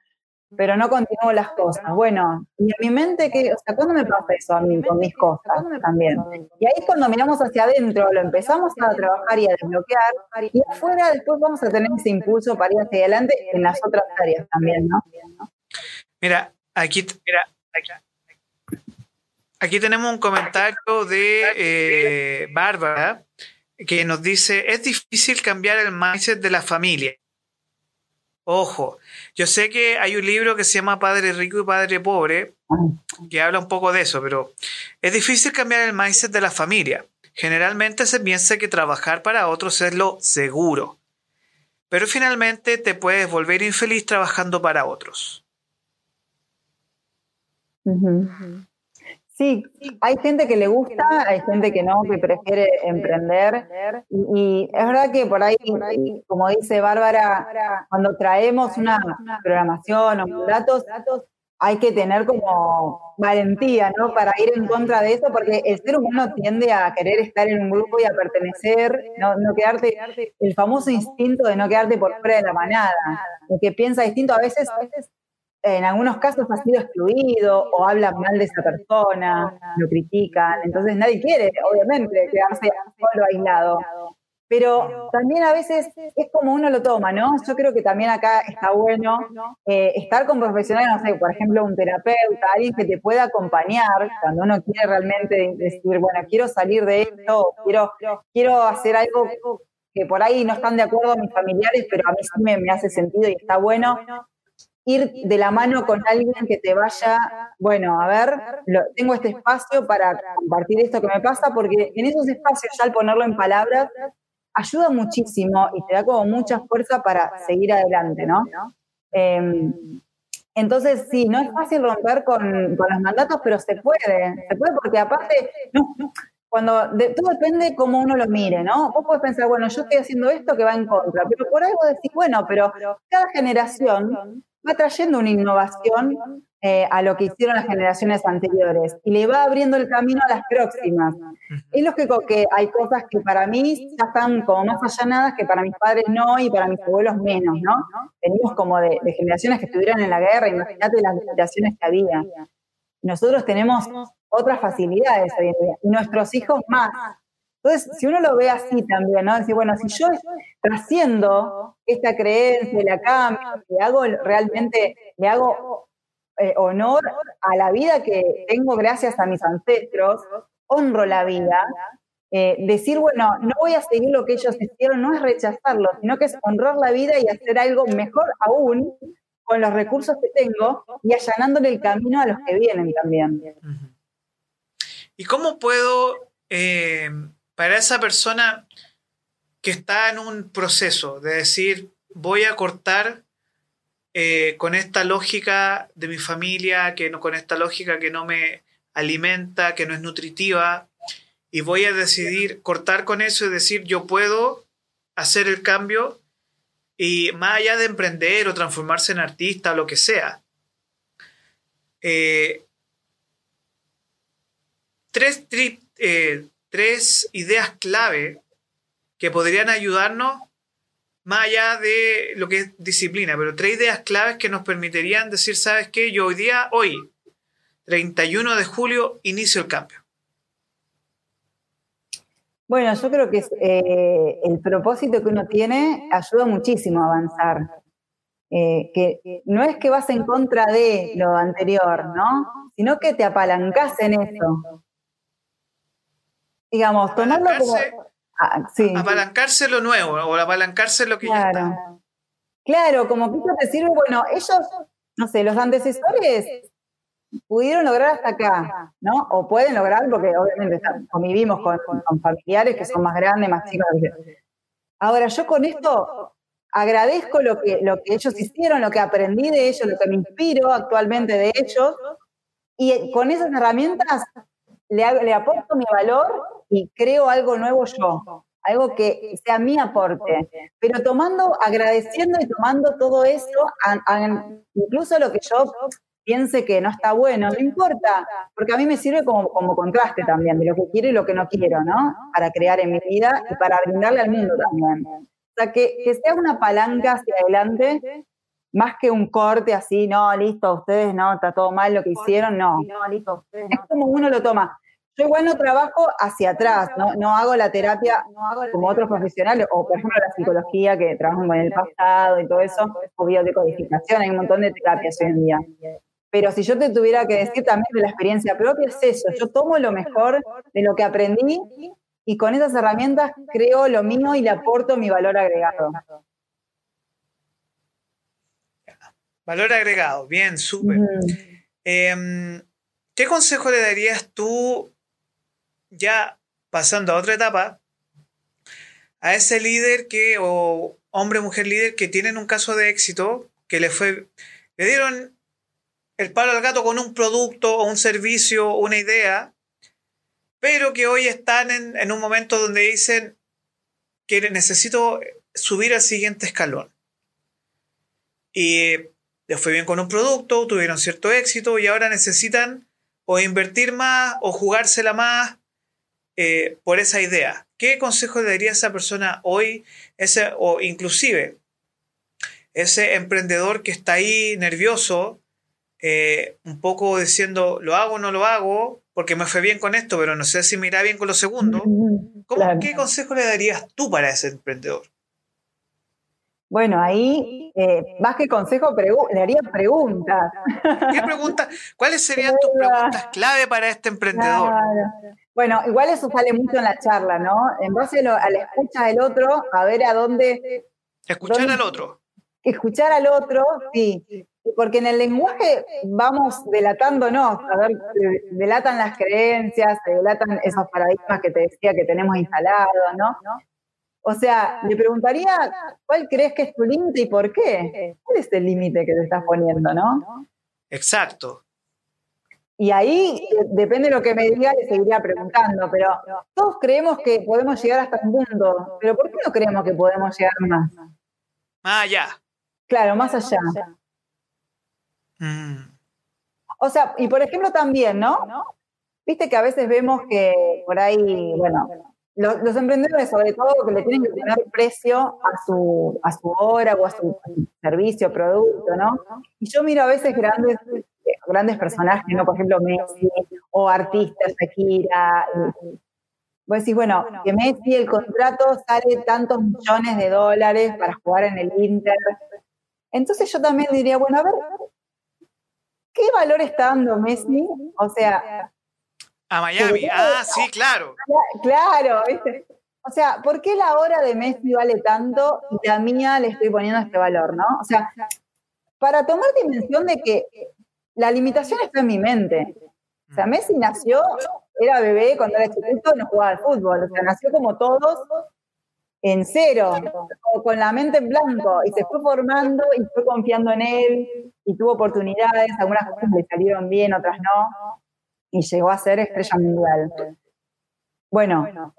pero no continúo las cosas. Bueno, y en mi mente, que, o sea, ¿cuándo me pasa eso a mí con mis cosas también? Y ahí cuando miramos hacia adentro, lo empezamos a trabajar y a desbloquear, y afuera después vamos a tener ese impulso para ir hacia adelante en las otras áreas también, ¿no? Mira, aquí, mira, aquí, Aquí tenemos un comentario de eh, Bárbara que nos dice, es difícil cambiar el mindset de la familia. Ojo, yo sé que hay un libro que se llama Padre Rico y Padre Pobre, que habla un poco de eso, pero es difícil cambiar el mindset de la familia. Generalmente se piensa que trabajar para otros es lo seguro, pero finalmente te puedes volver infeliz trabajando para otros. Sí, hay gente que le gusta, hay gente que no, que prefiere emprender. Y, es verdad que por ahí, como dice Bárbara, cuando traemos una programación o datos, hay que tener como valentía, ¿no? Para ir en contra de eso, porque el ser humano tiende a querer estar en un grupo y a pertenecer, no, no quedarte, el famoso instinto de no quedarte por fuera de la manada, el que piensa distinto a veces, a veces en algunos casos ha sido excluido o hablan mal de esa persona, lo critican, entonces nadie quiere, obviamente, quedarse solo aislado. Pero también a veces es como uno lo toma, ¿no? Yo creo que también acá está bueno eh, estar con profesionales, no sé, por ejemplo, un terapeuta, alguien que te pueda acompañar cuando uno quiere realmente decir, bueno, quiero salir de esto, quiero, quiero hacer algo que por ahí no están de acuerdo mis familiares, pero a mí sí me, me hace sentido y está bueno ir de la mano con alguien que te vaya, bueno, a ver, tengo este espacio para compartir esto que me pasa, porque en esos espacios ya al ponerlo en palabras ayuda muchísimo y te da como mucha fuerza para seguir adelante, ¿no? Em, entonces, sí, no es fácil romper con, los mandatos, pero se puede, se puede porque aparte, cuando todo depende de cómo uno lo mire, ¿no? Vos podés pensar, bueno, yo estoy haciendo esto que va en contra, pero por algo decís, bueno, pero cada generación va trayendo una innovación eh, a lo que hicieron las generaciones anteriores y le va abriendo el camino a las próximas. Es lógico que hay cosas que para mí ya están como más allanadas, que para mis padres no y para mis abuelos menos, ¿no? Venimos como de, generaciones que estuvieron en la guerra, imagínate las generaciones que había. Nosotros tenemos otras facilidades hoy en día y nuestros hijos más. Entonces, si uno lo ve así también, ¿no? Decir, bueno, si yo trasciendo esta creencia, la cambio, le hago realmente, le hago eh, honor a la vida que tengo gracias a mis ancestros, honro la vida, eh, decir, bueno, no voy a seguir lo que ellos hicieron, no es rechazarlo, sino que es honrar la vida y hacer algo mejor aún con los recursos que tengo y allanándole el camino a los que vienen también. ¿Y cómo puedo eh, para esa persona que está en un proceso de decir, voy a cortar eh, con esta lógica de mi familia, que no, con esta lógica que no me alimenta, que no es nutritiva, y voy a decidir cortar con eso y decir, yo puedo hacer el cambio y más allá de emprender o transformarse en artista lo que sea. Eh, tres, eh, tres ideas clave que podrían ayudarnos más allá de lo que es disciplina, pero tres ideas claves que nos permitirían decir, ¿sabes qué? Yo hoy día, hoy, 31 de julio, inicio el cambio. Bueno, yo creo que eh, el propósito que uno tiene ayuda muchísimo a avanzar. Eh, que no es que vas en contra de lo anterior, ¿no? Sino que te apalancas en eso digamos, tomarlo como... Ah, apalancarse lo nuevo o apalancarse lo que claro. ya está. Claro, como que eso te sirve, bueno, ellos no sé, los antecesores pudieron lograr hasta acá, ¿no? O pueden lograr, porque obviamente convivimos con, con familiares que son más grandes, más chicos. Ahora, yo con esto agradezco lo que, lo que ellos hicieron, lo que aprendí de ellos, lo que me inspiro actualmente de ellos, y con esas herramientas le, le aporto mi valor y creo algo nuevo yo, algo que sea mi aporte, pero tomando, agradeciendo y tomando todo eso, incluso lo que yo piense que no está bueno, no importa, porque a mí me sirve como, como contraste también de lo que quiero y lo que no quiero, ¿no? Para crear en mi vida y para brindarle al mundo también. O sea, que, que sea una palanca hacia adelante más que un corte así, no, listo, ustedes no, está todo mal lo que hicieron, no. No, listo, ustedes Es como uno lo toma. Yo igual no trabajo hacia atrás, no, no hago la terapia como otros profesionales, o por ejemplo la psicología que trabajan con el pasado y todo eso, o biodecodificación, hay un montón de terapias hoy en día. Pero si yo te tuviera que decir también de la experiencia propia, es eso, yo tomo lo mejor de lo que aprendí y con esas herramientas creo lo mío y le aporto mi valor agregado. Valor agregado, bien, súper. Em, ¿Qué consejo le darías tú, ya pasando a otra etapa, a ese líder que, o hombre mujer líder que tienen un caso de éxito, que le fue, le dieron el palo al gato con un producto o un servicio, o una idea, pero que hoy están en, en un momento donde dicen que necesito subir al siguiente escalón. Y les fue bien con un producto, tuvieron cierto éxito y ahora necesitan o invertir más o jugársela más eh, por esa idea. ¿Qué consejo le daría a esa persona hoy, ese, o inclusive ese emprendedor que está ahí nervioso, eh, un poco diciendo, lo hago o no lo hago, porque me fue bien con esto, pero no sé si me irá bien con lo segundo? ¿Qué consejo le darías tú para ese emprendedor? Bueno, ahí, eh, más que consejo, le haría preguntas. ¿Qué preguntas? ¿Cuáles serían tus preguntas clave para este emprendedor? Bueno, igual eso sale mucho en la charla, ¿no? En base a, la escucha del otro, a ver a dónde... Escuchar al otro. Escuchar al otro, sí. Porque en el lenguaje vamos delatándonos, a ver, delatan las creencias, se delatan esos paradigmas que te decía que tenemos instalados, ¿no? O sea, le preguntaría, ¿cuál crees que es tu límite y por qué? ¿Cuál es el límite que te estás poniendo, no? Exacto. Y ahí, depende de lo que me diga, le seguiría preguntando, pero todos creemos que podemos llegar hasta un punto, pero ¿por qué no creemos que podemos llegar más? Más allá. Claro, más allá. Mm. O sea, y por ejemplo también, ¿no? Viste que a veces vemos que por ahí, bueno, los, emprendedores, sobre todo, que le tienen que tener precio a su, a su hora o a su servicio, producto, ¿no? Y yo miro a veces grandes, grandes personajes, ¿no? Por ejemplo, Messi o artistas, Shakira. Vos decís, bueno, que Messi el contrato sale tantos millones de dólares para jugar en el Inter. Entonces yo también diría, bueno, a ver, ¿qué valor está dando Messi? O sea, a Miami, ah, sí, claro. Claro, ¿viste? O sea, ¿por qué la hora de Messi vale tanto y la mía le estoy poniendo este valor, no? O sea, para tomar dimensión de que la limitación está en mi mente. O sea, Messi nació, era bebé cuando era chiquito, no jugaba al fútbol. O sea, nació como todos en cero, con la mente en blanco, y se fue formando y fue confiando en él, y tuvo oportunidades, algunas cosas le salieron bien, otras no y llegó a ser estrella mundial. Bueno,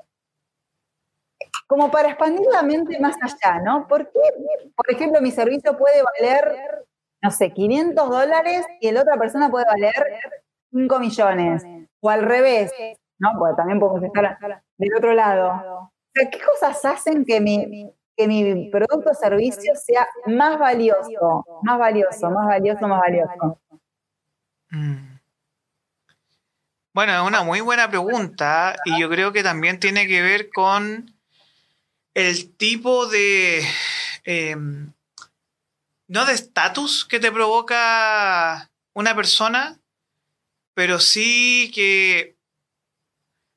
como para expandir la mente más allá, ¿no? ¿Por qué, por ejemplo, mi servicio puede valer, no sé, 500 dólares y la otra persona puede valer 5 millones? O al revés, ¿no? Porque también podemos estar del otro lado. ¿qué cosas hacen que mi, que mi producto o servicio sea más valioso, más valioso, más valioso, más valioso? Mm. Bueno, es una muy buena pregunta y yo creo que también tiene que ver con el tipo de... Em, no de estatus que te provoca una persona, pero sí que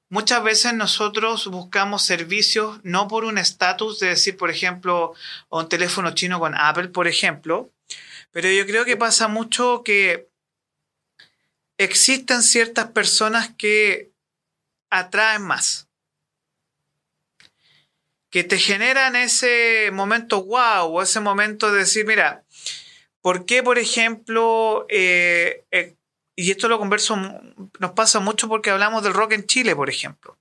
muchas veces nosotros buscamos servicios no por un estatus de decir, por ejemplo, un teléfono chino con Apple, por ejemplo, Pero yo creo que pasa mucho que existen ciertas personas que atraen más. Que te generan ese momento wow o ese momento de decir, mira, ¿por qué, por ejemplo, eh, eh, y esto lo converso, nos pasa mucho porque hablamos del rock en Chile, por ejemplo.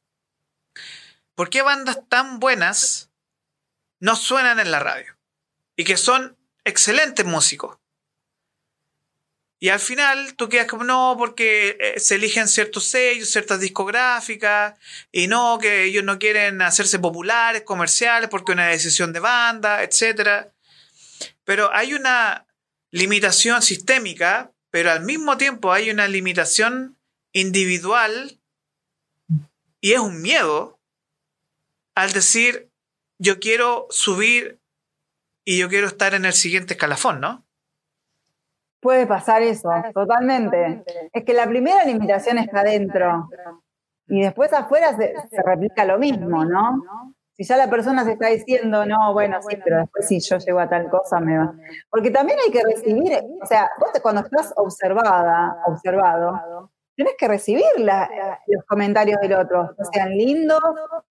¿Por qué bandas tan buenas no suenan en la radio? Y que son excelentes músicos. Y al final tú quedas como, no, porque eh, se eligen ciertos sellos, ciertas discográficas, y no, que ellos no quieren hacerse populares, comerciales, porque es una decisión de banda, etc. Pero hay una limitación sistémica pero al mismo tiempo hay una limitación individual y es un miedo al decir yo quiero subir y yo quiero estar en el siguiente escalafón, ¿no? Puede pasar eso, totalmente. Es que la primera limitación está adentro y después afuera se, se replica lo mismo, ¿no? Si ya la persona se está diciendo, no, bueno, sí, pero después si yo llego a tal cosa me va. Porque también hay que recibir, o sea, vos cuando estás observada, observado, tienes que recibir los comentarios del otro, sean lindos,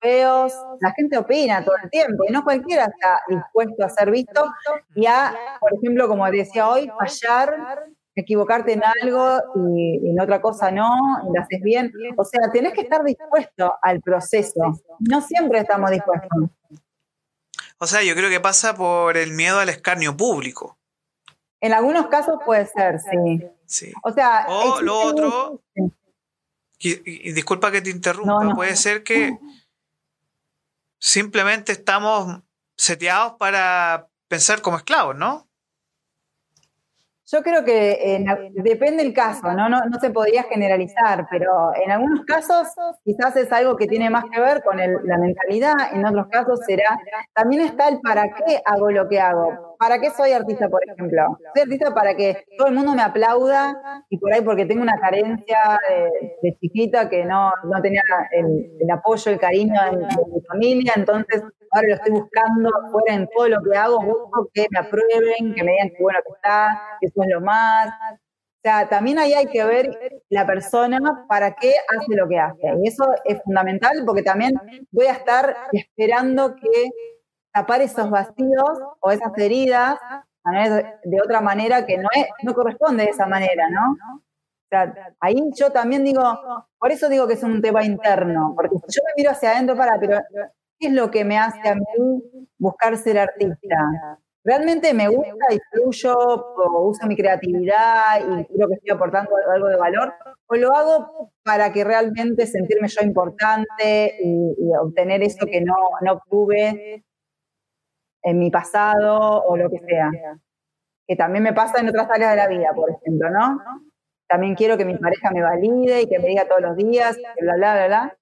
feos, la gente opina todo el tiempo y no cualquiera está dispuesto a ser visto y a, por ejemplo, como decía hoy, fallar equivocarte en algo y en otra cosa no, y lo haces bien. O sea, tenés que estar dispuesto al proceso. No siempre estamos dispuestos. O sea, yo creo que pasa por el miedo al escarnio público. En algunos casos puede ser, sí. sí. O sea, o lo otro, y, disculpa que te interrumpa, puede ser que simplemente estamos seteados para pensar como esclavos, ¿no? Yo creo que eh, depende del caso, ¿no? ¿no? se podría generalizar, pero en algunos casos quizás es algo que tiene más que ver con la mentalidad, en otros casos será, también está el para qué hago lo que hago. ¿Para qué soy artista, por ejemplo? Soy artista para que todo el mundo me aplauda y por ahí porque tengo una carencia de, chiquita que no, tenía el, apoyo, el cariño de, mi familia, entonces ahora lo estoy buscando afuera en todo lo que hago, busco que me aprueben, que me digan que bueno que está, que eso es lo más. O sea, también ahí hay que ver la persona para qué hace lo que hace. Y eso es fundamental porque también voy a estar esperando que tapar esos vacíos o esas heridas de otra manera que no, es, no corresponde de esa manera, ¿no? O sea, ahí yo también digo, por eso digo que es un tema interno, porque yo me miro hacia adentro para, pero ¿qué es lo que me hace a mí buscar ser artista? ¿Realmente me gusta y fluyo o uso mi creatividad y creo que estoy aportando algo de valor? ¿O lo hago para que realmente sentirme yo importante y, obtener eso que no, no obtuve en mi pasado o lo que sea. Que también me pasa en otras áreas de la vida, por ejemplo, ¿no? También quiero que mi pareja me valide y que me diga todos los días, bla, bla, bla, bla.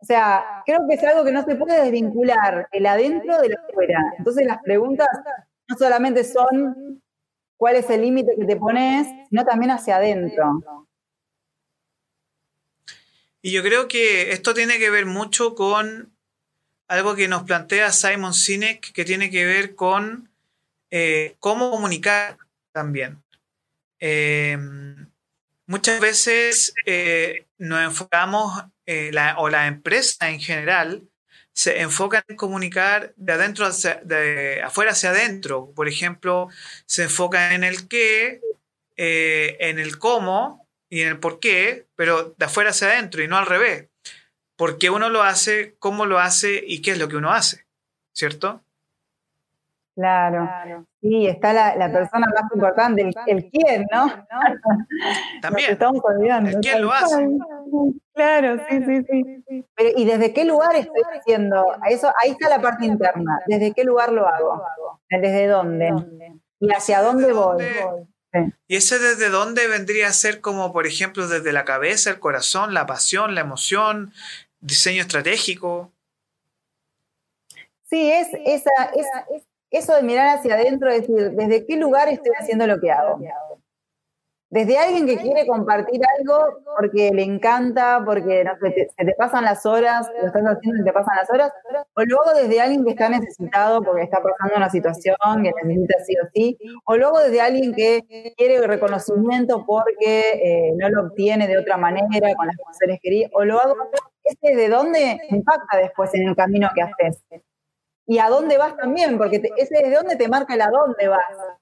O sea, creo que es algo que no se puede desvincular el adentro de lo afuera. Entonces las preguntas no solamente son cuál es el límite que te pones, sino también hacia adentro. Y yo creo que esto tiene que ver mucho con algo que nos plantea Simon Sinek que tiene que ver con eh, cómo comunicar también. Eh, muchas veces eh, nos enfocamos, o la empresa en general, se enfoca en comunicar de adentro hacia, de afuera hacia adentro. Por ejemplo, se enfoca en el qué, en el cómo y en el por qué, pero de afuera hacia adentro y no al revés por qué uno lo hace, cómo lo hace y qué es lo que uno hace, ¿cierto? Claro. Sí, está la, persona más importante, el, quién, ¿no? También. estamos olvidando. El quién lo hace. Claro, sí, sí, sí. ¿Y desde qué lugar estoy haciendo? Eso, ahí está la parte interna. ¿Desde qué lugar lo hago? ¿Desde dónde? ¿Y hacia dónde voy? Y ese desde dónde vendría a ser como, por ejemplo, desde la cabeza, el corazón, la pasión, la emoción, diseño estratégico. Sí, es, esa, eso de mirar hacia adentro, es decir, ¿desde qué lugar estoy haciendo lo que hago? desde alguien que quiere compartir algo porque le encanta, porque no sé, se te pasan las horas, lo estás haciendo y te pasan las horas, o luego desde alguien que está necesitado porque está pasando una situación que necesita sí o sí, o luego desde alguien que quiere reconocimiento porque eh, no lo obtiene de otra manera con las seres queridas, o lo hago, ese de dónde impacta después en el camino que haces. Y a dónde vas también, porque ese de dónde te marca el a dónde vas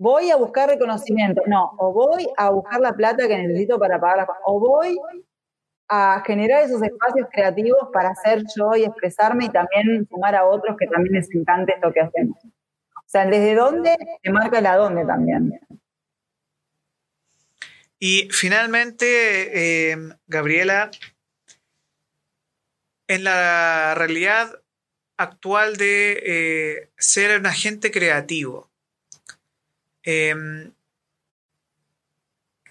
voy a buscar reconocimiento, no, o voy a buscar la plata que necesito para pagar la o voy a generar esos espacios creativos para ser yo y expresarme y también sumar a otros que también les encante esto que hacemos. O sea, desde dónde te marca el a dónde también. Y finalmente, eh, Gabriela, en la realidad actual de eh, ser un agente creativo, Em,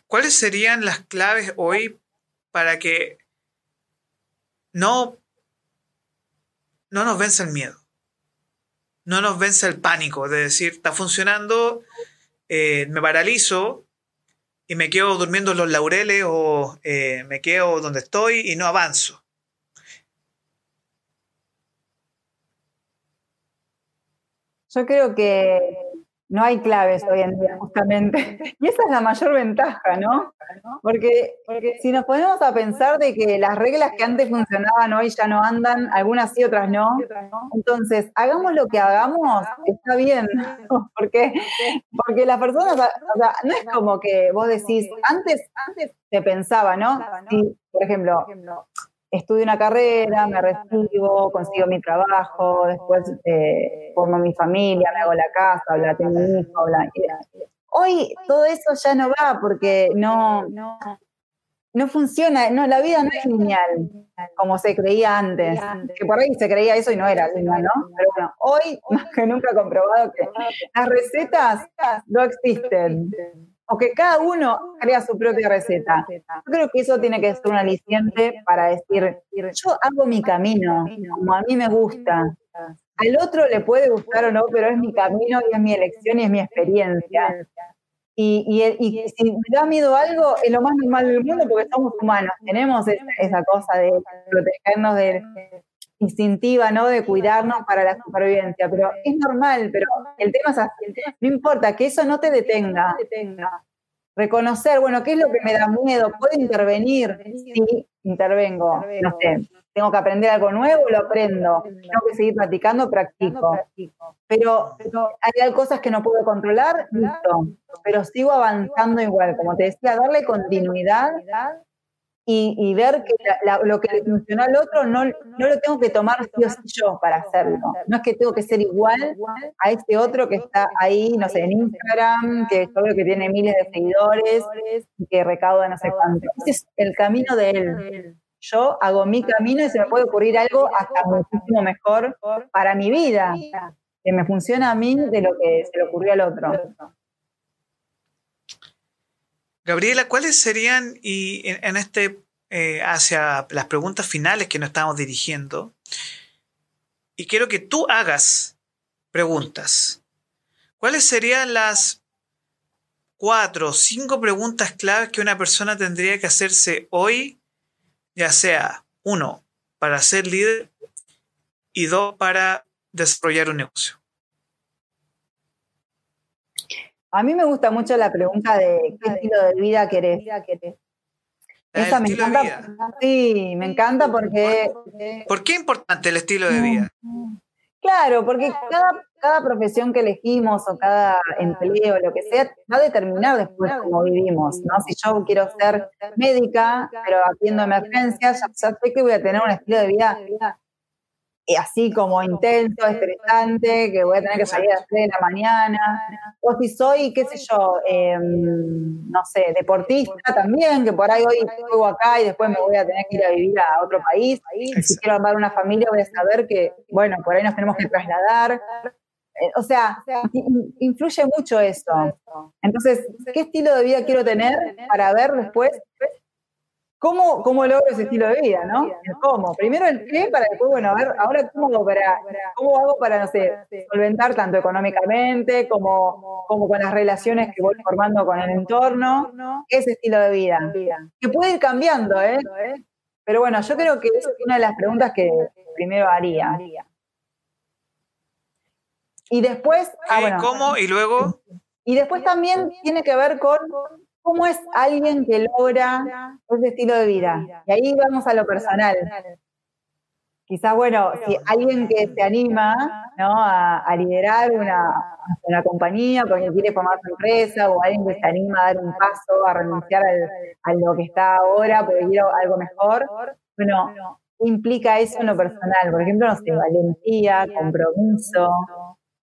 ¿Cuáles serían las claves hoy para que no, no nos vence el miedo? No nos vence el pánico de decir, está funcionando, eh, me paralizo y me quedo durmiendo en los laureles o eh, me quedo donde estoy y no avanzo. Yo creo que no hay claves hoy en día, justamente. Y esa es la mayor ventaja, ¿no? Porque, si nos ponemos a pensar de que las reglas que antes funcionaban hoy ya no andan, algunas sí, otras no, entonces hagamos lo que hagamos, está bien. Porque, porque las personas, o sea, no es como que vos decís, antes, antes se pensaba, ¿no? Si, por ejemplo, estudio una carrera, me recibo, consigo mi trabajo, después eh, formo mi familia, me hago la casa, la tengo un hijo, Hoy todo eso ya no va porque no, no funciona, no, la vida no es lineal como se creía antes, que por ahí se creía eso y no era lineal, ¿no? Pero bueno, hoy más que nunca he comprobado que las recetas no existen o que cada uno crea su propia receta. Yo creo que eso tiene que ser un aliciente para decir, yo hago mi camino, como a mí me gusta. Al otro le puede gustar o no, pero es mi camino y es mi elección y es mi experiencia. Y, si me da miedo algo, es lo más normal del mundo porque somos humanos, tenemos esa, cosa de protegernos de, instintiva, ¿no? De cuidarnos para la supervivencia, pero es normal, pero el tema es así, no importa, que eso no te detenga. Reconocer, bueno, ¿qué es lo que me da miedo? ¿Puedo intervenir? Sí, intervengo. No sé, tengo que aprender algo nuevo, lo aprendo. Tengo que seguir practicando, practico. Pero, hay cosas que no puedo controlar, listo. Pero sigo avanzando igual. Como te decía, darle continuidad y, ver que lo que le funcionó al otro no, no lo tengo que tomar yo para hacerlo. No es que tengo que ser igual a este otro que está ahí, no sé, en Instagram, que es que tiene miles de seguidores y que recauda no sé cuánto. Ese es el camino de él. Yo hago mi camino y se me puede ocurrir algo hasta muchísimo mejor para mi vida, que me funciona a mí de lo que se le ocurrió al otro. Gabriela, ¿cuáles serían, y en, este, eh, hacia las preguntas finales que nos estamos dirigiendo, y quiero que tú hagas preguntas. ¿Cuáles serían las cuatro o cinco preguntas claves que una persona tendría que hacerse hoy, ya sea, uno, para ser líder y dos, para desarrollar un negocio? A mí me gusta mucho la pregunta de qué estilo de vida querés. Esa me encanta. Sí, me encanta porque. ¿Por qué es importante el estilo de vida? Claro, porque cada, cada profesión que elegimos o cada empleo, lo que sea, va a determinar después cómo vivimos, ¿no? Si yo quiero ser médica, pero atiendo emergencias, ya sé que voy a tener un estilo de vida así como intenso, estresante, que voy a tener que salir a las 3 de la mañana, o si soy, qué sé yo, em, no sé, deportista también, que por ahí hoy juego acá y después me voy a tener que ir a vivir a otro país, si quiero armar una familia voy a saber que, bueno, por ahí nos tenemos que trasladar, eh, o sea, influye mucho eso. Entonces, ¿qué estilo de vida quiero tener para ver después ¿Cómo, ¿Cómo logro ese estilo de vida, no? El cómo. Primero el qué, para después, bueno, a ver, ahora cómo hago para, cómo hago para, no sé, solventar tanto económicamente como, como con las relaciones que voy formando con el entorno, ese estilo de vida. Que puede ir cambiando, ¿eh? Pero bueno, yo creo que es una de las preguntas que primero haría. Y después... Ah, ¿Cómo? ¿Y luego? Y después también tiene que ver con ¿Cómo es alguien que logra ese estilo de vida? Y ahí vamos a lo personal. Quizás, bueno, si alguien que se anima a, liderar una, compañía porque quiere formar su empresa, o alguien que se anima a dar un paso, a renunciar a lo que está ahora porque quiere algo mejor, bueno, implica eso en lo personal? Por ejemplo, no sé, valentía, compromiso,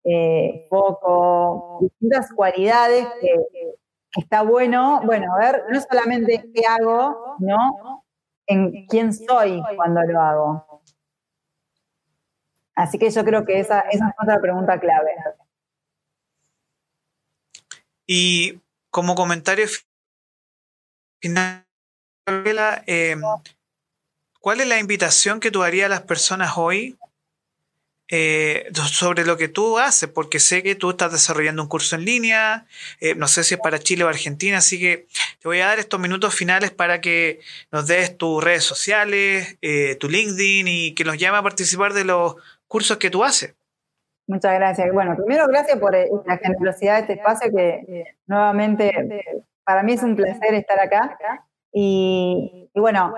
eh, foco, distintas cualidades que está bueno, bueno, a ver, no solamente qué hago, ¿no? En quién soy cuando lo hago. Así que yo creo que esa, es otra pregunta clave. Y como comentario final, eh, ¿cuál es la invitación que tú harías a las personas hoy eh, sobre lo que tú haces, porque sé que tú estás desarrollando un curso en línea, eh, no sé si es para Chile o Argentina, así que te voy a dar estos minutos finales para que nos des tus redes sociales, eh, tu LinkedIn y que nos llame a participar de los cursos que tú haces. Muchas gracias. Bueno, primero gracias por la generosidad de este espacio que nuevamente para mí es un placer estar acá. Y, y bueno,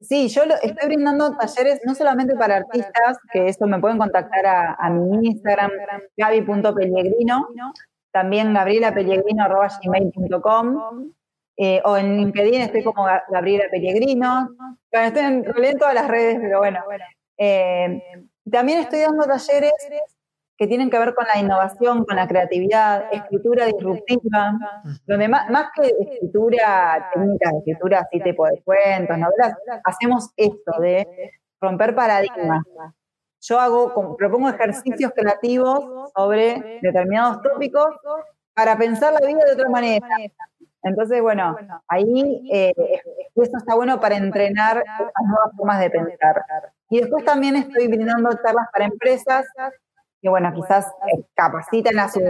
Sí, yo estoy brindando talleres no solamente para artistas, que eso me pueden contactar a, mi Instagram, gaby.pellegrino, también gabrielapellegrino.com eh, o en LinkedIn estoy como Gabriela Pellegrino. Bueno, estoy en, en todas las redes, pero bueno. Eh, también estoy dando talleres que tienen que ver con la innovación, con la creatividad, escritura disruptiva, donde más, que escritura técnica, escritura así tipo de cuentos, novelas, hacemos esto de romper paradigmas. Yo hago, propongo ejercicios creativos sobre determinados tópicos para pensar la vida de otra manera. Entonces, bueno, ahí eh, eso está bueno para entrenar las nuevas formas de pensar. Y después también estoy brindando charlas para empresas que bueno, quizás capaciten a, sus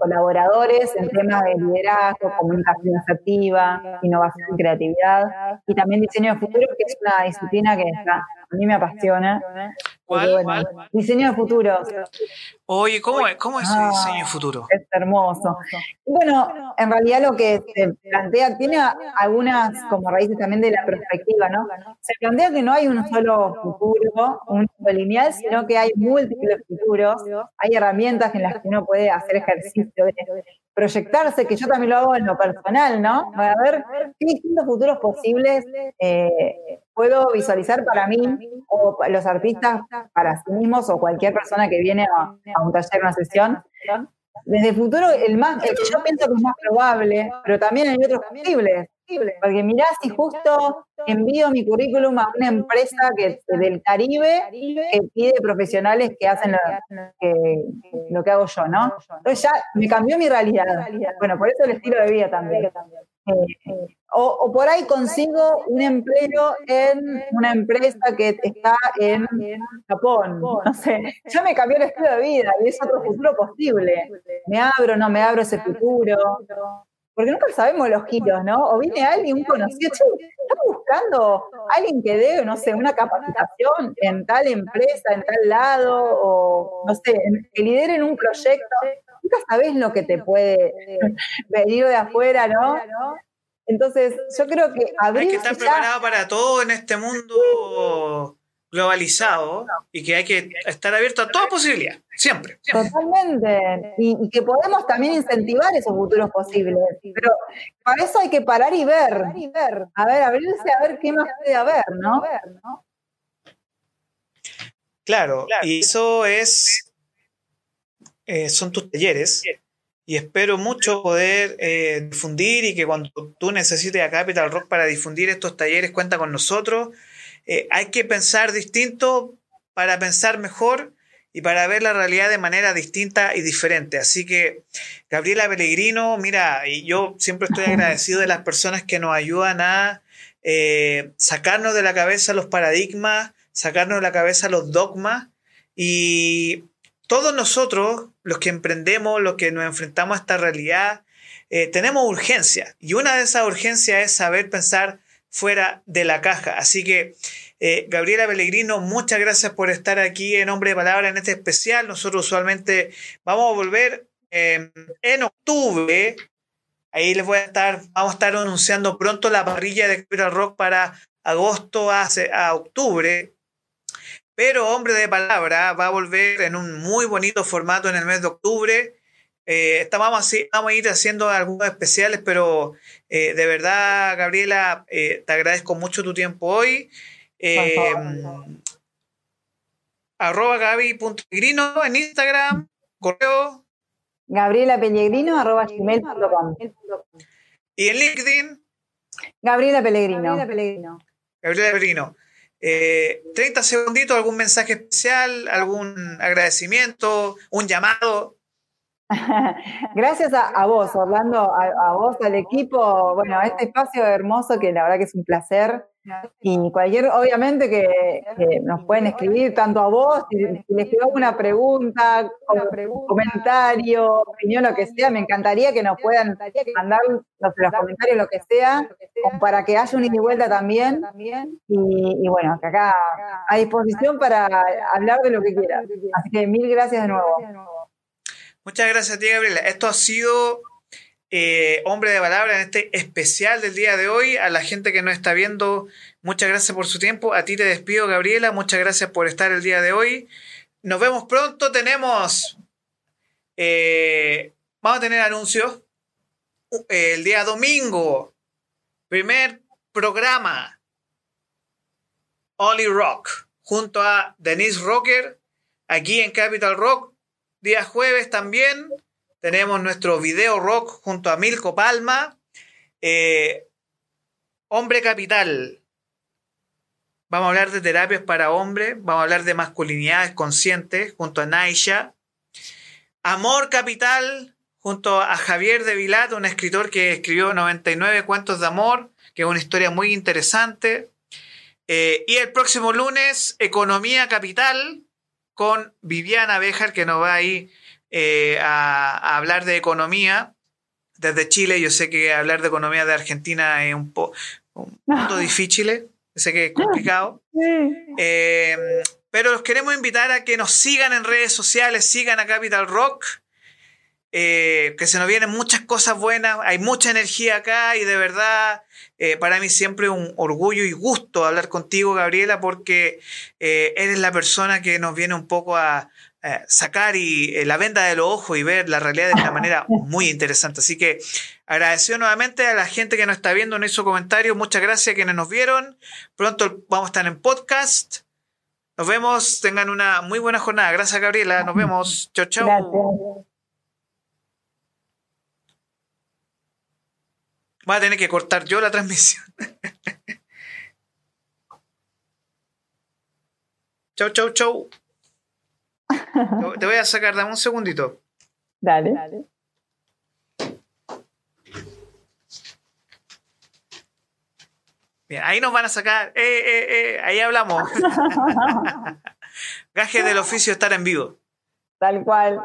colaboradores en temas de liderazgo, comunicación asertiva, innovación y creatividad, y también diseño de futuro, que es una disciplina que a mí me apasiona. ¿Cuál? Diseño de futuro. Oye, ¿cómo es, cómo es ese ah, diseño de futuro? Es hermoso. Bueno, en realidad lo que se plantea, tiene algunas como raíces también de la perspectiva, ¿no? Se plantea que no hay un solo futuro, un solo lineal, sino que hay múltiples futuros, hay herramientas en las que uno puede hacer ejercicio de proyectarse, que yo también lo hago en lo personal, ¿no? A ver qué distintos futuros posibles eh, puedo visualizar para mí o los artistas para sí mismos o cualquier persona que viene a, un taller, una sesión. Desde el futuro, el más, el yo pienso que es más probable, pero también hay otros posibles. Porque mirá si justo envío mi currículum a una empresa que del Caribe que pide profesionales que hacen lo que, hago yo, ¿no? Entonces ya me cambió mi realidad. Bueno, por eso el estilo de vida también. Eh, o, por ahí consigo un empleo en una empresa que está en Japón. No sé, ya me cambió el estilo de vida y es otro futuro posible. Me abro, no me abro ese futuro porque nunca sabemos los giros, ¿no? O viene alguien, un conocido, está buscando alguien que dé, no sé, una capacitación en tal empresa, en tal lado, o no sé, que lideren un proyecto. Nunca sabes lo que te puede venir de afuera, ¿no? Entonces, yo creo que Hay que estar preparado para todo en este mundo globalizado y que hay que estar abierto a toda posibilidad, siempre. Totalmente. Y, que podemos también incentivar esos futuros posibles. Pero para eso hay que parar y ver. A ver, abrirse a ver qué más puede haber, ¿no? Claro, y eso es, eh, son tus talleres. Y espero mucho poder eh, difundir y que cuando tú necesites a Capital Rock para difundir estos talleres, cuenta con nosotros eh, hay que pensar distinto para pensar mejor y para ver la realidad de manera distinta y diferente. Así que, Gabriela Pellegrino, mira, y yo siempre estoy agradecido de las personas que nos ayudan a eh, sacarnos de la cabeza los paradigmas, sacarnos de la cabeza los dogmas y todos nosotros, los que emprendemos, los que nos enfrentamos a esta realidad, eh, tenemos urgencia y una de esas urgencias es saber pensar fuera de la caja. Así que, eh, Gabriela Pellegrino, muchas gracias por estar aquí en Hombre de Palabra en este especial. Nosotros usualmente vamos a volver em, en octubre. Ahí les voy a estar, vamos a estar anunciando pronto la parrilla de Capital Rock para agosto a, a octubre. Pero Hombre de Palabra va a volver en un muy bonito formato en el mes de octubre. Eh, vamos, a ir haciendo algunos especiales, pero eh, de verdad, Gabriela, eh, te agradezco mucho tu tiempo hoy. Eh, arroba gaby.pellegrino en Instagram, correo. Gabriela Pellegrino, arroba gmail.com. Y en LinkedIn. Gabriela Pellegrino. Gabriela Pellegrino. Gabriela Pellegrino. 30 segunditos, algún mensaje especial, algún agradecimiento, un llamado. Gracias a, vos, Orlando, a, vos, al equipo, bueno, a este espacio hermoso que la verdad que es un placer. Y cualquier, obviamente que, nos pueden escribir tanto a vos, si, les quedó alguna pregunta, comentario, opinión, lo que sea, me encantaría que nos puedan mandar los, los comentarios, lo que sea, para que haya un ida y vuelta también. Y, y bueno, que acá a disposición para hablar de lo que quieran. Así que mil gracias de nuevo. Muchas gracias a ti, Gabriela. Esto ha sido eh, Hombre de Palabra en este especial del día de hoy. A la gente que nos está viendo, muchas gracias por su tiempo. A ti te despido, Gabriela. Muchas gracias por estar el día de hoy. Nos vemos pronto. Tenemos. Eh, vamos a tener anuncios. El día domingo. Primer programa. Oli Rock. Junto a Denise Rocker. Aquí en Capital Rock Día jueves también tenemos nuestro video rock junto a Milko Palma. Eh, hombre Capital. Vamos a hablar de terapias para hombres. Vamos a hablar de masculinidades conscientes junto a Naisha. Amor Capital junto a Javier de Vilat, un escritor que escribió 99 cuentos de amor, que es una historia muy interesante. Eh, y el próximo lunes, Economía Capital, con Viviana Bejar, que nos va ahí eh, a, hablar de economía desde Chile. Yo sé que hablar de economía de Argentina es un, po, un poco difícil, sé que es complicado. Eh, pero los queremos invitar a que nos sigan en redes sociales, sigan a Capital Rock. Eh, que se nos vienen muchas cosas buenas, hay mucha energía acá y de verdad eh, para mí siempre un orgullo y gusto hablar contigo, Gabriela, porque eh, eres la persona que nos viene un poco a, sacar y, la venda de los ojos y ver la realidad de una manera muy interesante. Así que agradecido nuevamente a la gente que nos está viendo, en hizo comentarios, muchas gracias a quienes nos vieron. Pronto vamos a estar en podcast. Nos vemos, tengan una muy buena jornada. Gracias, Gabriela. Nos vemos. Chao, chao. Voy a tener que cortar yo la transmisión. chau, chau, chau. Te voy a sacar, dame un segundito. Dale. Dale. Bien, ahí nos van a sacar. Eh, eh, eh, ahí hablamos. Gaje del oficio estar en vivo. Tal cual.